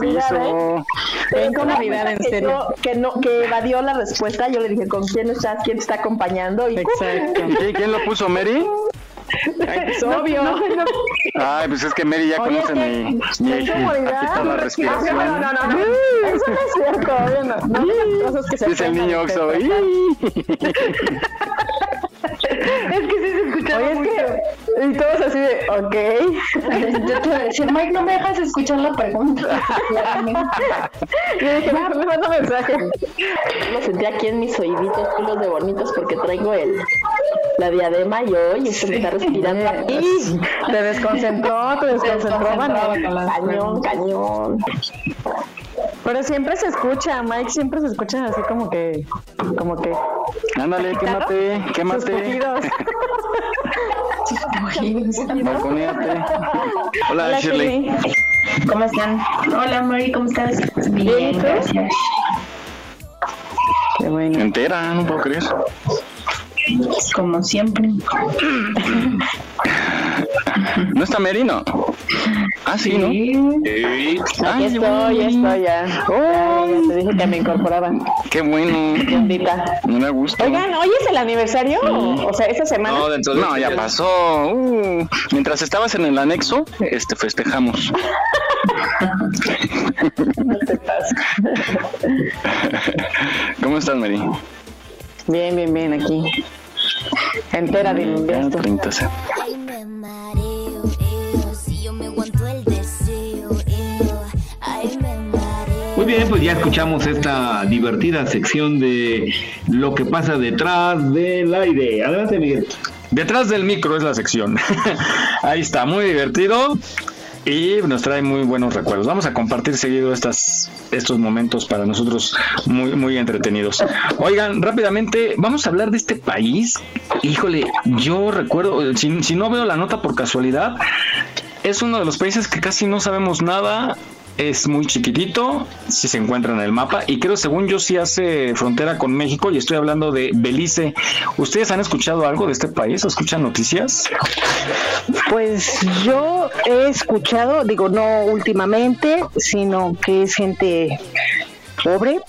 piso. Tengo incomodidad, en que serio. que no, que evadió la respuesta. Yo le dije, ¿con quién estás? ¿Quién te está acompañando? Y Exacto. ¿Qui- ¿Quién lo puso, Mary? Es obvio. No, no, no. Ay, pues es que Mary ya Oye, conoce mi, mi, aquí la respiración. No, no, no, no. Eso no es cierto. No, cosas que se Dice el niño <laughs> que Oxo. se "Ih". Oye, es que. Y todos así de, ok. <laughs> Yo te voy a decir, Mike, no me dejas escuchar la pregunta. <laughs> Yo dije, mejor le mando mensaje. Lo sentí aquí en mis oíditos, culos de bonitos, porque traigo el, la diadema y hoy usted está respirando aquí. Te desconcentró, te desconcentró. Cañón, cañón. Pero siempre se escucha, Mike, siempre se escucha así como que, como que. Ándale, quémate, quémate. <laughs> <laughs> Balconéate. Hola, Shirley. ¿Cómo están? Hola, Mari, ¿cómo estás? Bien, gracias. Qué bueno. Entera, no puedo creer. Como siempre. <laughs> <laughs> ¿No está Merino? Ah, sí, ¿no? Sí. Aquí estoy, ya estoy, ya. Ya te dije que me incorporaban. Qué bueno. Bendita. No me gusta. Oigan, ¿hoy es el aniversario? O sea, esta semana. No, dentro de no ya pasó. Uh, mientras estabas en el anexo, este festejamos. <laughs> No te. <laughs> ¿Cómo estás, Mary? Bien, bien, bien, aquí. Entera de Ya, 30 se- Ay, me mareo, eo, si yo me aguanto el deseo, eo. Ay, me mareo. Muy bien, pues ya escuchamos esta divertida sección de lo que pasa detrás del aire. Adelante, Miguel. Detrás del micro es la sección. <laughs> Ahí está, muy divertido. Y nos trae muy buenos recuerdos. Vamos a compartir seguido estas, estos momentos para nosotros muy, muy entretenidos. Oigan, rápidamente, vamos a hablar de este país. Híjole, yo recuerdo, si, si no veo la nota por casualidad, es uno de los países que casi no sabemos nada. Es muy chiquitito, si se encuentra en el mapa, y creo, según yo, sí hace frontera con México, y estoy hablando de Belice. ¿Ustedes han escuchado algo de este país? ¿Escuchan noticias? Pues yo he escuchado, digo, no últimamente, sino que es gente pobre,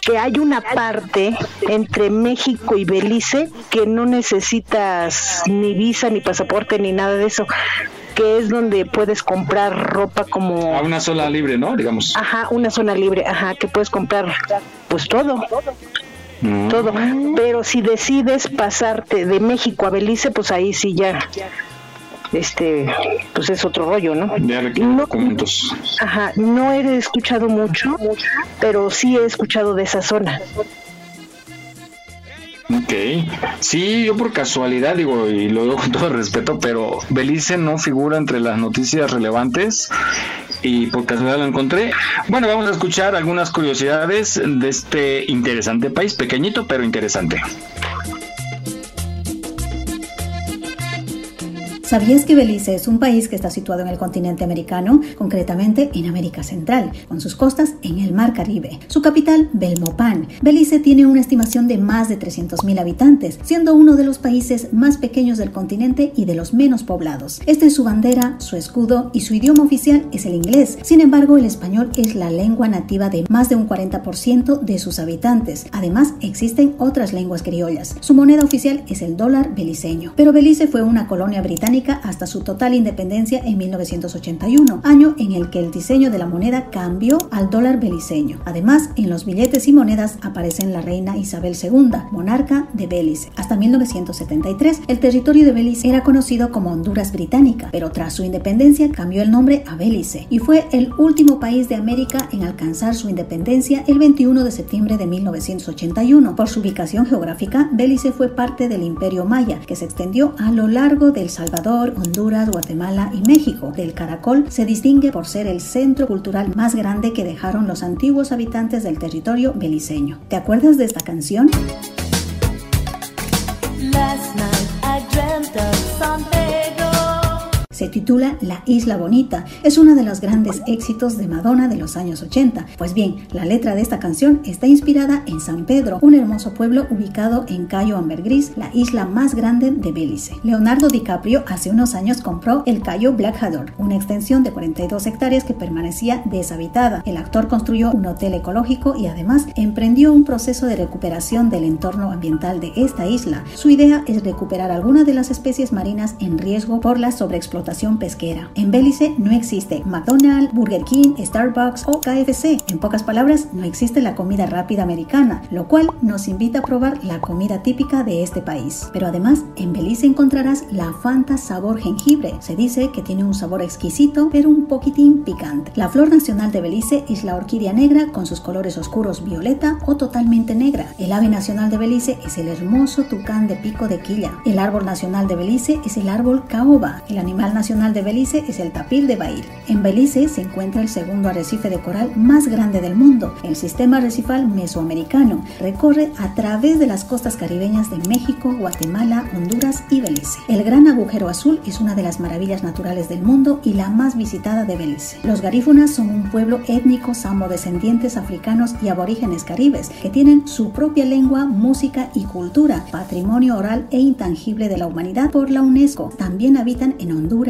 que hay una parte entre México y Belice que no necesitas ni visa, ni pasaporte, ni nada de eso, que es donde puedes comprar ropa como... A una sola libre, ¿no? Digamos. Ajá, una zona libre, ajá, que puedes comprar pues todo. Todo. Pero si decides pasarte de México a Belice, pues ahí sí ya. Este, pues es otro rollo, ¿no? Ya documentos. Ajá, no he escuchado mucho, pero sí he escuchado de esa zona. Ok. Sí, yo por casualidad digo, y lo digo con todo respeto, pero Belice no figura entre las noticias relevantes y por casualidad lo encontré. Bueno, vamos a escuchar algunas curiosidades de este interesante país, pequeñito pero interesante. ¿Sabías que Belice es un país que está situado en el continente americano, concretamente en América Central, con sus costas en el Mar Caribe? Su capital, Belmopan. Belice tiene una estimación de más de 300.000 habitantes, siendo uno de los países más pequeños del continente y de los menos poblados. Esta es su bandera, su escudo y su idioma oficial es el inglés. Sin embargo, el español es la lengua nativa de más de un 40% de sus habitantes. Además, existen otras lenguas criollas. Su moneda oficial es el dólar beliceño. Pero Belice fue una colonia británica hasta su total independencia en 1981, año en el que el diseño de la moneda cambió al dólar beliceño. Además, en los billetes y monedas aparecen la reina Isabel II, monarca de Belice. Hasta 1973, el territorio de Belice era conocido como Honduras Británica, pero tras su independencia cambió el nombre a Belice y fue el último país de América en alcanzar su independencia el 21 de septiembre de 1981. Por su ubicación geográfica, Belice fue parte del Imperio Maya, que se extendió a lo largo de El Honduras, Guatemala y México. Del Caracol se distingue por ser el centro cultural más grande que dejaron los antiguos habitantes del territorio beliceño. ¿Te acuerdas de esta canción? Se titula La Isla Bonita. Es uno de los grandes éxitos de Madonna de los años 80. Pues bien, la letra de esta canción está inspirada en San Pedro, un hermoso pueblo ubicado en Cayo Ambergris, la isla más grande de Belice. Leonardo DiCaprio hace unos años compró el Cayo Blackador, una extensión de 42 hectáreas que permanecía deshabitada. El actor construyó un hotel ecológico y además emprendió un proceso de recuperación del entorno ambiental de esta isla. Su idea es recuperar algunas de las especies marinas en riesgo por la sobreexplotación explotación pesquera. En Belice no existe McDonald's, Burger King, Starbucks o KFC. En pocas palabras, no existe la comida rápida americana, lo cual nos invita a probar la comida típica de este país. Pero además, en Belice encontrarás la Fanta sabor jengibre. Se dice que tiene un sabor exquisito, pero un poquitín picante. La flor nacional de Belice es la orquídea negra con sus colores oscuros violeta o totalmente negra. El ave nacional de Belice es el hermoso tucán de pico de quilla. El árbol nacional de Belice es el árbol caoba. El animal nacional de Belice es el tapir de Bahir. En Belice se encuentra el segundo arrecife de coral más grande del mundo. El sistema arrecifal mesoamericano recorre a través de las costas caribeñas de México, Guatemala, Honduras y Belice. El gran agujero azul es una de las maravillas naturales del mundo y la más visitada de Belice. Los garífunas son un pueblo étnico samodescendientes africanos y aborígenes caribes que tienen su propia lengua, música y cultura, patrimonio oral e intangible de la humanidad por la UNESCO. También habitan en Honduras,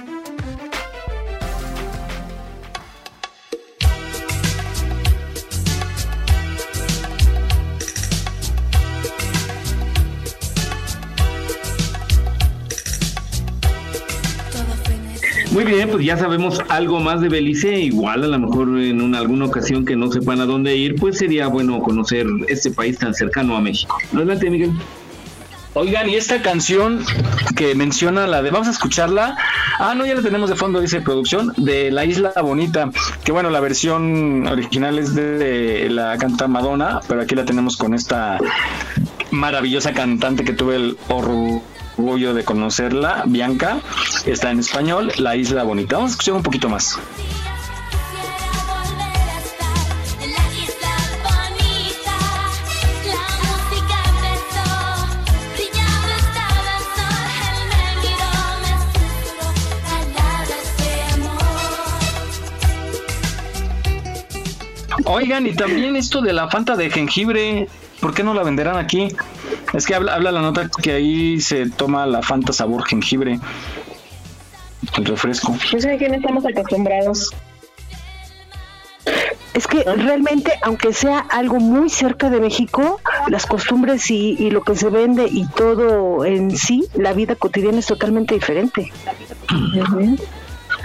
Muy bien, pues ya sabemos algo más de Belice. Igual a lo mejor en una, alguna ocasión que no sepan a dónde ir, pues sería bueno conocer este país tan cercano a México. Adelante, Miguel. Oigan, y esta canción que menciona la de, vamos a escucharla. Ah, no, ya la tenemos de fondo, dice producción, de La Isla Bonita. Que bueno, la versión original es de, la canta Madonna, pero aquí la tenemos con esta maravillosa cantante que tuve el orgullo de conocerla, Bianca. Está en español, La Isla Bonita. Vamos a escuchar un poquito más. Oigan, y también esto de la Fanta de jengibre, ¿por qué no la venderán aquí? Es que habla, habla la nota que ahí se toma la Fanta sabor jengibre, el refresco. Pues aquí no estamos acostumbrados. Es que realmente, aunque sea algo muy cerca de México, las costumbres y, y lo que se vende y todo en sí, la vida cotidiana es totalmente diferente.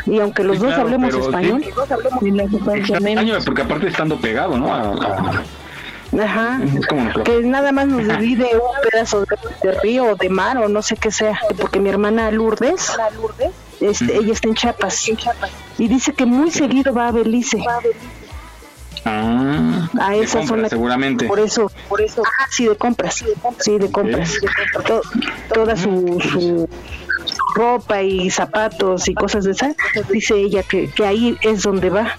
Y aunque los Sí, dos claro, hablemos español, porque aparte estando pegado, ¿no? A- a- Ajá. es como una- que nada más nos divide un pedazo de, río o de mar o no sé qué sea, porque mi hermana Lourdes, este, ella está en Chiapas y dice que muy seguido va a Belice. Ah, a de esa compras, zona. seguramente. por eso por eso. Ah, sí de compras. Sí de compras. To- toda su, su ropa y zapatos y cosas de esas dice ella que, que ahí es donde va.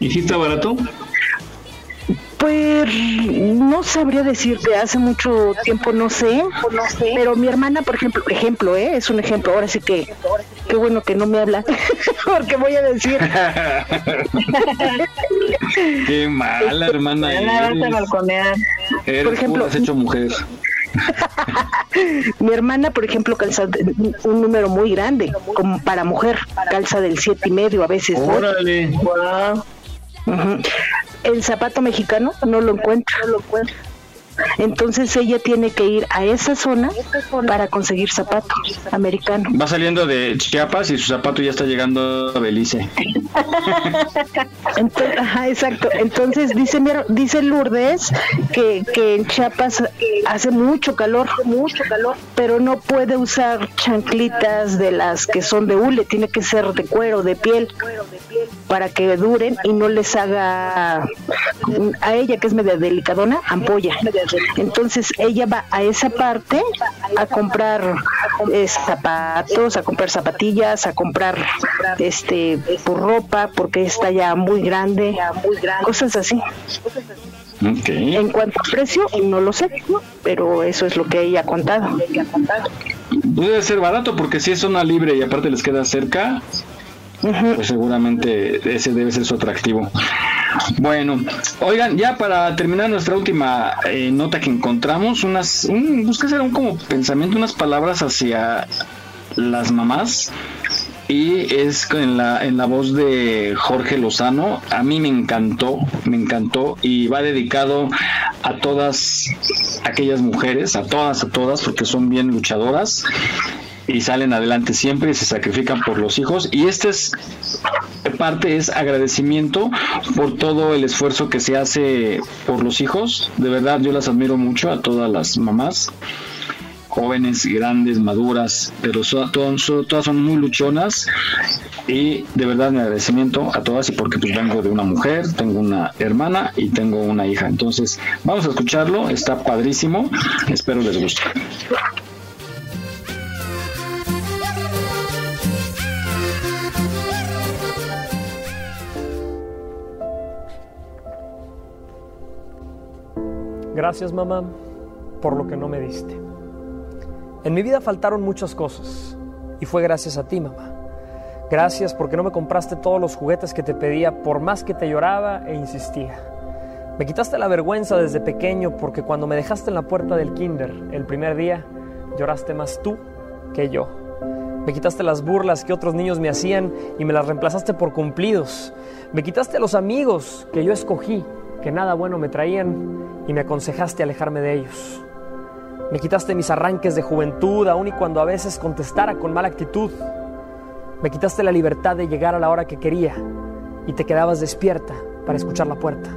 ¿Y si está barato? Pues no sabría decirte, hace mucho tiempo no sé, pero mi hermana, por ejemplo, ejemplo, ¿eh? es un ejemplo, ahora sí que, qué bueno que no me habla, <laughs> porque voy a decir, <laughs> Qué mala hermana. Eres. Por ejemplo, has hecho mujer. <laughs> mi hermana, por ejemplo, calza un número muy grande, como para mujer, calza del siete y medio, a veces. ocho. El zapato mexicano no lo encuentra. Entonces ella tiene que ir a esa zona para conseguir zapato americano. Va saliendo de Chiapas y su zapato ya está llegando a Belice. <laughs> Entonces, ajá, exacto. Entonces dice dice Lourdes que, que en Chiapas hace mucho calor, mucho calor, pero no puede usar chanclitas de las que son de hule, tiene que ser de cuero, de piel, para que duren y no les haga a ella que es media delicadona, ampolla. Entonces ella va a esa parte a comprar eh, zapatos, a comprar zapatillas, a comprar este por ropa porque está ya muy grande, cosas así. En cuanto a precio, no lo sé, pero eso es lo que ella ha contado. Debe ser barato porque si es zona libre y aparte les queda cerca, pues seguramente ese debe ser su atractivo. Bueno, oigan, ya para terminar nuestra última eh, nota que encontramos, unas, un, busqué hacer un como pensamiento, unas palabras hacia las mamás y es en la, en la voz de Jorge Lozano. A mí me encantó, me encantó y va dedicado a todas aquellas mujeres, a todas, a todas, porque son bien luchadoras y salen adelante siempre y se sacrifican por los hijos. Y esta es parte es agradecimiento por todo el esfuerzo que se hace por los hijos. De verdad, yo las admiro mucho a todas las mamás jóvenes, grandes, maduras, pero so- todas, so- todas son muy luchonas y de verdad mi agradecimiento a todas y porque pues vengo de una mujer, tengo una hermana y tengo una hija. Entonces vamos a escucharlo, está padrísimo, espero les guste. Gracias mamá por lo que no me diste. En mi vida faltaron muchas cosas y fue gracias a ti mamá. Gracias porque no me compraste todos los juguetes que te pedía por más que te lloraba e insistía. Me quitaste la vergüenza desde pequeño porque cuando me dejaste en la puerta del kinder el primer día lloraste más tú que yo. Me quitaste las burlas que otros niños me hacían y me las reemplazaste por cumplidos. Me quitaste los amigos que yo escogí, que nada bueno me traían, y me aconsejaste alejarme de ellos. Me quitaste mis arranques de juventud, aun y cuando a veces contestara con mala actitud. Me quitaste la libertad de llegar a la hora que quería y te quedabas despierta para escuchar la puerta.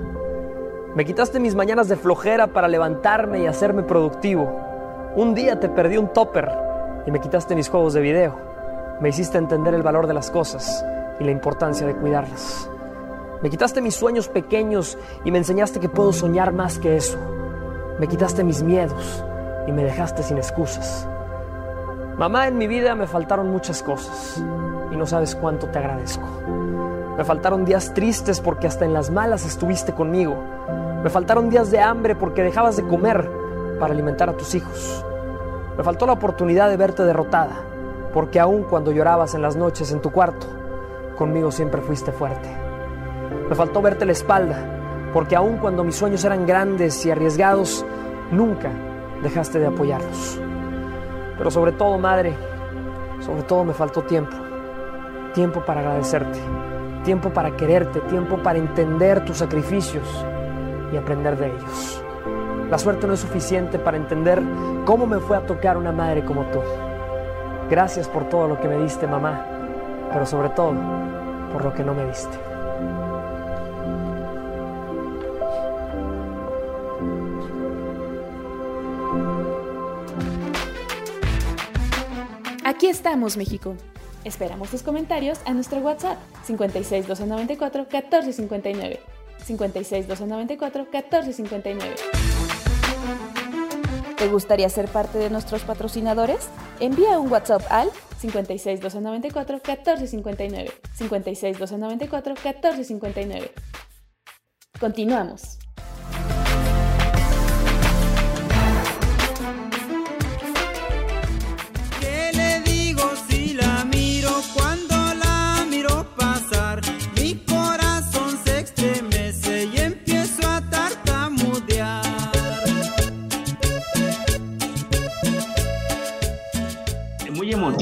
Me quitaste mis mañanas de flojera para levantarme y hacerme productivo. Un día te perdí un topper y me quitaste mis juegos de video. Me hiciste entender el valor de las cosas y la importancia de cuidarlas. Me quitaste mis sueños pequeños y me enseñaste que puedo soñar más que eso. Me quitaste mis miedos y me dejaste sin excusas. Mamá, en mi vida me faltaron muchas cosas y no sabes cuánto te agradezco. Me faltaron días tristes porque hasta en las malas estuviste conmigo. Me faltaron días de hambre porque dejabas de comer para alimentar a tus hijos. Me faltó la oportunidad de verte derrotada porque aun cuando llorabas en las noches en tu cuarto, conmigo siempre fuiste fuerte. Me faltó verte la espalda porque aun cuando mis sueños eran grandes y arriesgados, nunca dejaste de apoyarlos. Pero sobre todo, madre, sobre todo me faltó tiempo. Tiempo para agradecerte, tiempo para quererte, tiempo para entender tus sacrificios y aprender de ellos. La suerte no es suficiente para entender cómo me fue a tocar una madre como tú. Gracias por todo lo que me diste, mamá, pero sobre todo por lo que no me diste. Aquí estamos, México. Esperamos tus comentarios a nuestro WhatsApp 56 294 1459. 56 294 1459. ¿Te gustaría ser parte de nuestros patrocinadores? Envía un WhatsApp al 56 294 1459. 56 294 1459. Continuamos.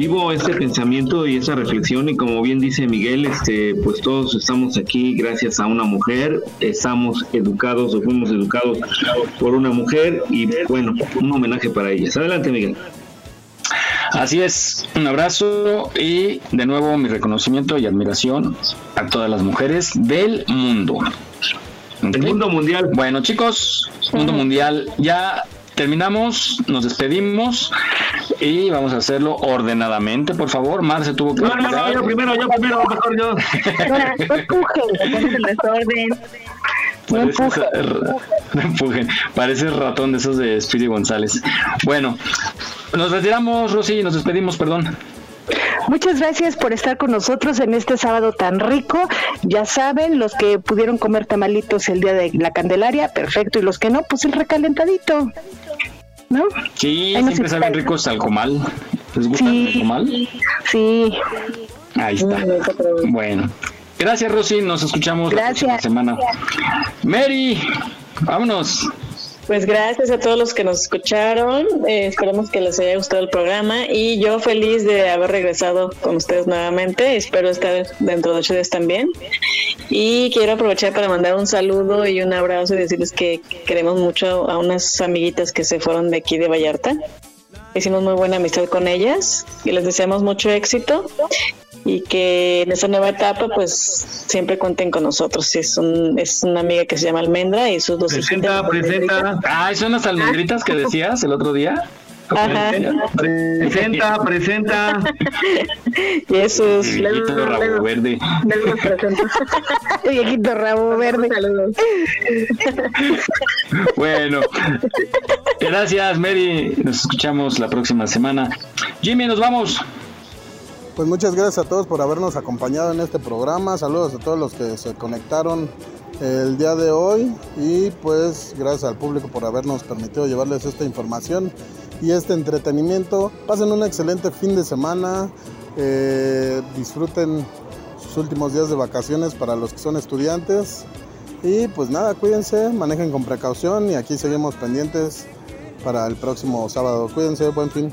Muy emotivo este pensamiento y esa reflexión y como bien dice Miguel, este, pues todos estamos aquí gracias a una mujer, estamos educados o fuimos educados por una mujer y bueno, un homenaje para ellas. Adelante Miguel. Así es, un abrazo y de nuevo mi reconocimiento y admiración a todas las mujeres del mundo. El mundo mundial. Bueno, chicos, mundo mundial, ya terminamos, nos despedimos y vamos a hacerlo ordenadamente, por favor. Mar se tuvo que. No, no, no, yo primero, yo primero, mejor yo. No empujen, pones el desorden. No empujen. no empujen. Parece ratón de esos de Speedy González. Bueno, nos retiramos, Rosy, nos despedimos, perdón. Muchas gracias por estar con nosotros en este sábado tan rico. Ya saben, los que pudieron comer tamalitos el día de la Candelaria, perfecto. Y los que no, pues el recalentadito. ¿No? Sí, Ahí siempre saben ricos al comal. ¿Les gusta el comal? Sí. Ahí está. Bueno. Gracias, Rosy. Nos escuchamos la Gracias. próxima semana. Mary, vámonos. Pues gracias a todos los que nos escucharon. Eh, esperamos que les haya gustado el programa y yo feliz de haber regresado con ustedes nuevamente. Espero estar dentro de ocho días también. Y quiero aprovechar para mandar un saludo y un abrazo y decirles que queremos mucho a unas amiguitas que se fueron de aquí de Vallarta. Hicimos muy buena amistad con ellas y les deseamos mucho éxito y que en esta nueva etapa pues siempre cuenten con nosotros. Es, un, es una amiga que se llama Almendra y sus dos Presenta, presenta. Ah, son las almendritas que decías el otro día. Ajá. Presenta, presenta. <laughs> Jesús. Viejito rabo verde. <laughs> Viejito rabo verde. <laughs> Bueno, gracias Mary. Nos escuchamos la próxima semana. Jimmy, nos vamos. Pues muchas gracias a todos por habernos acompañado en este programa. Saludos a todos los que se conectaron el día de hoy y pues gracias al público por habernos permitido llevarles esta información y este entretenimiento. Pasen un excelente fin de semana. eh, disfruten sus últimos días de vacaciones para los que son estudiantes. Y pues nada, cuídense, manejen con precaución y aquí seguimos pendientes para el próximo sábado. Cuídense, buen fin.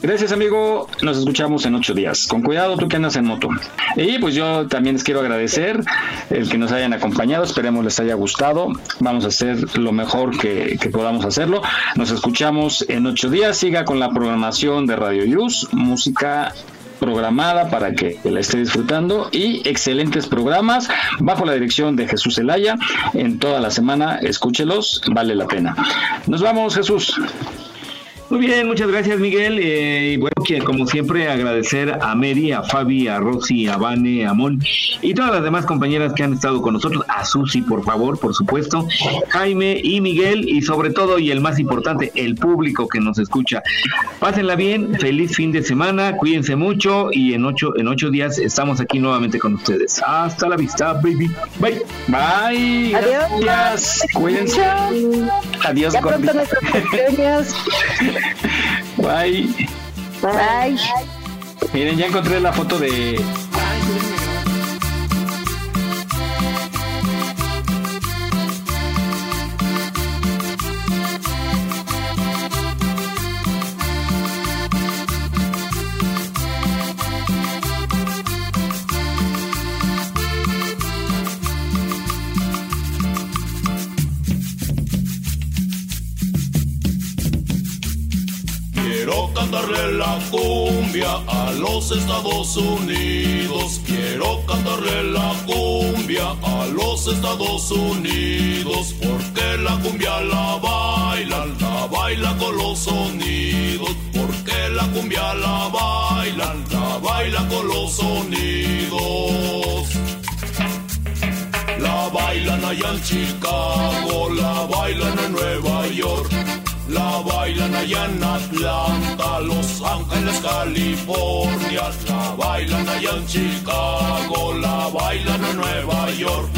Gracias, amigo. Nos escuchamos en ocho días. Con cuidado, tú que andas en moto. Y pues yo también les quiero agradecer el que nos hayan acompañado. Esperemos les haya gustado. Vamos a hacer lo mejor que, que podamos hacerlo. Nos escuchamos en ocho días. Siga con la programación de Radio Yus, música programada para que la esté disfrutando y excelentes programas bajo la dirección de Jesús Zelaya en toda la semana escúchelos vale la pena nos vamos Jesús Muy bien, muchas gracias Miguel. Eh, y bueno, que como siempre agradecer a Mary, a Fabi, a Rosy, a Vane, a Mon y todas las demás compañeras que han estado con nosotros, a Susi por favor, por supuesto, Jaime y Miguel y sobre todo y el más importante, el público que nos escucha. Pásenla bien, feliz fin de semana, cuídense mucho y en ocho, en ocho días estamos aquí nuevamente con ustedes. Hasta la vista, baby. Bye. Bye. Adiós. Gracias. Cuídense. Adiós, Ya <laughs> Bye. Bye. Miren, ya encontré la foto de. A los Estados Unidos. Quiero cantarle la cumbia a los Estados Unidos. Porque la cumbia la bailan, la baila con los sonidos. Porque la cumbia la bailan, la baila con los sonidos. La bailan allá en Chicago, la bailan en Nueva York, la bailan allá en Atlanta, Los Ángeles, California, la bailan allá en Chicago, la bailan en Nueva York,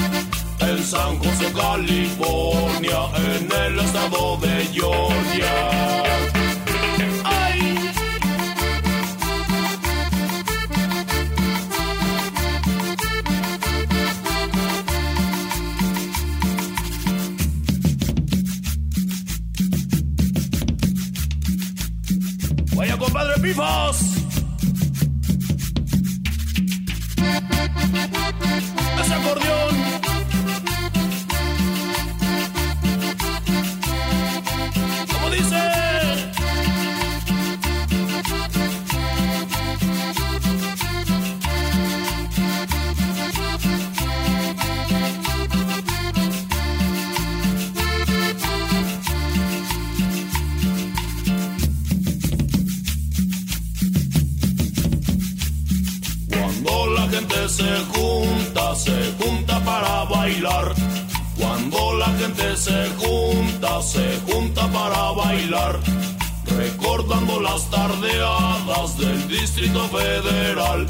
en San José, California, en el estado de Georgia. Compadre Pifos. Ese acordeón. ¿Cómo dice? Se junta para bailar. Cuando la gente se junta, se junta para bailar. Recordando las tardeadas del Distrito Federal.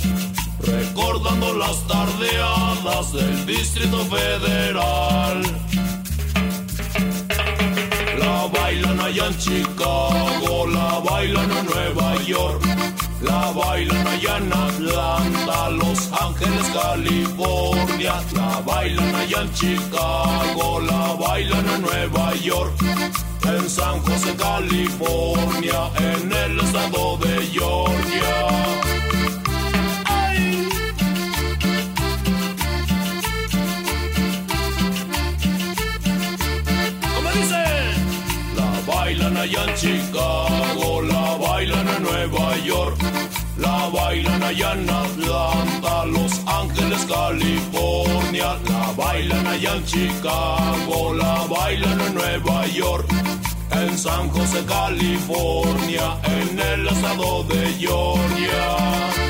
Recordando las tardeadas del Distrito Federal. La bailan allá en Chicago, la bailan en Nueva York. La bailan allá en Atlanta, Los Ángeles, California. La bailan allá en Chicago, la bailan en Nueva York. En San José, California, en el estado de Georgia. ¿Cómo dice? La bailan allá en Chicago, la bailan en Nueva York, la bailan allá en Atlanta, Los Ángeles, California, la bailan allá en Chicago, la bailan en Nueva York, en San José, California, en el estado de Georgia.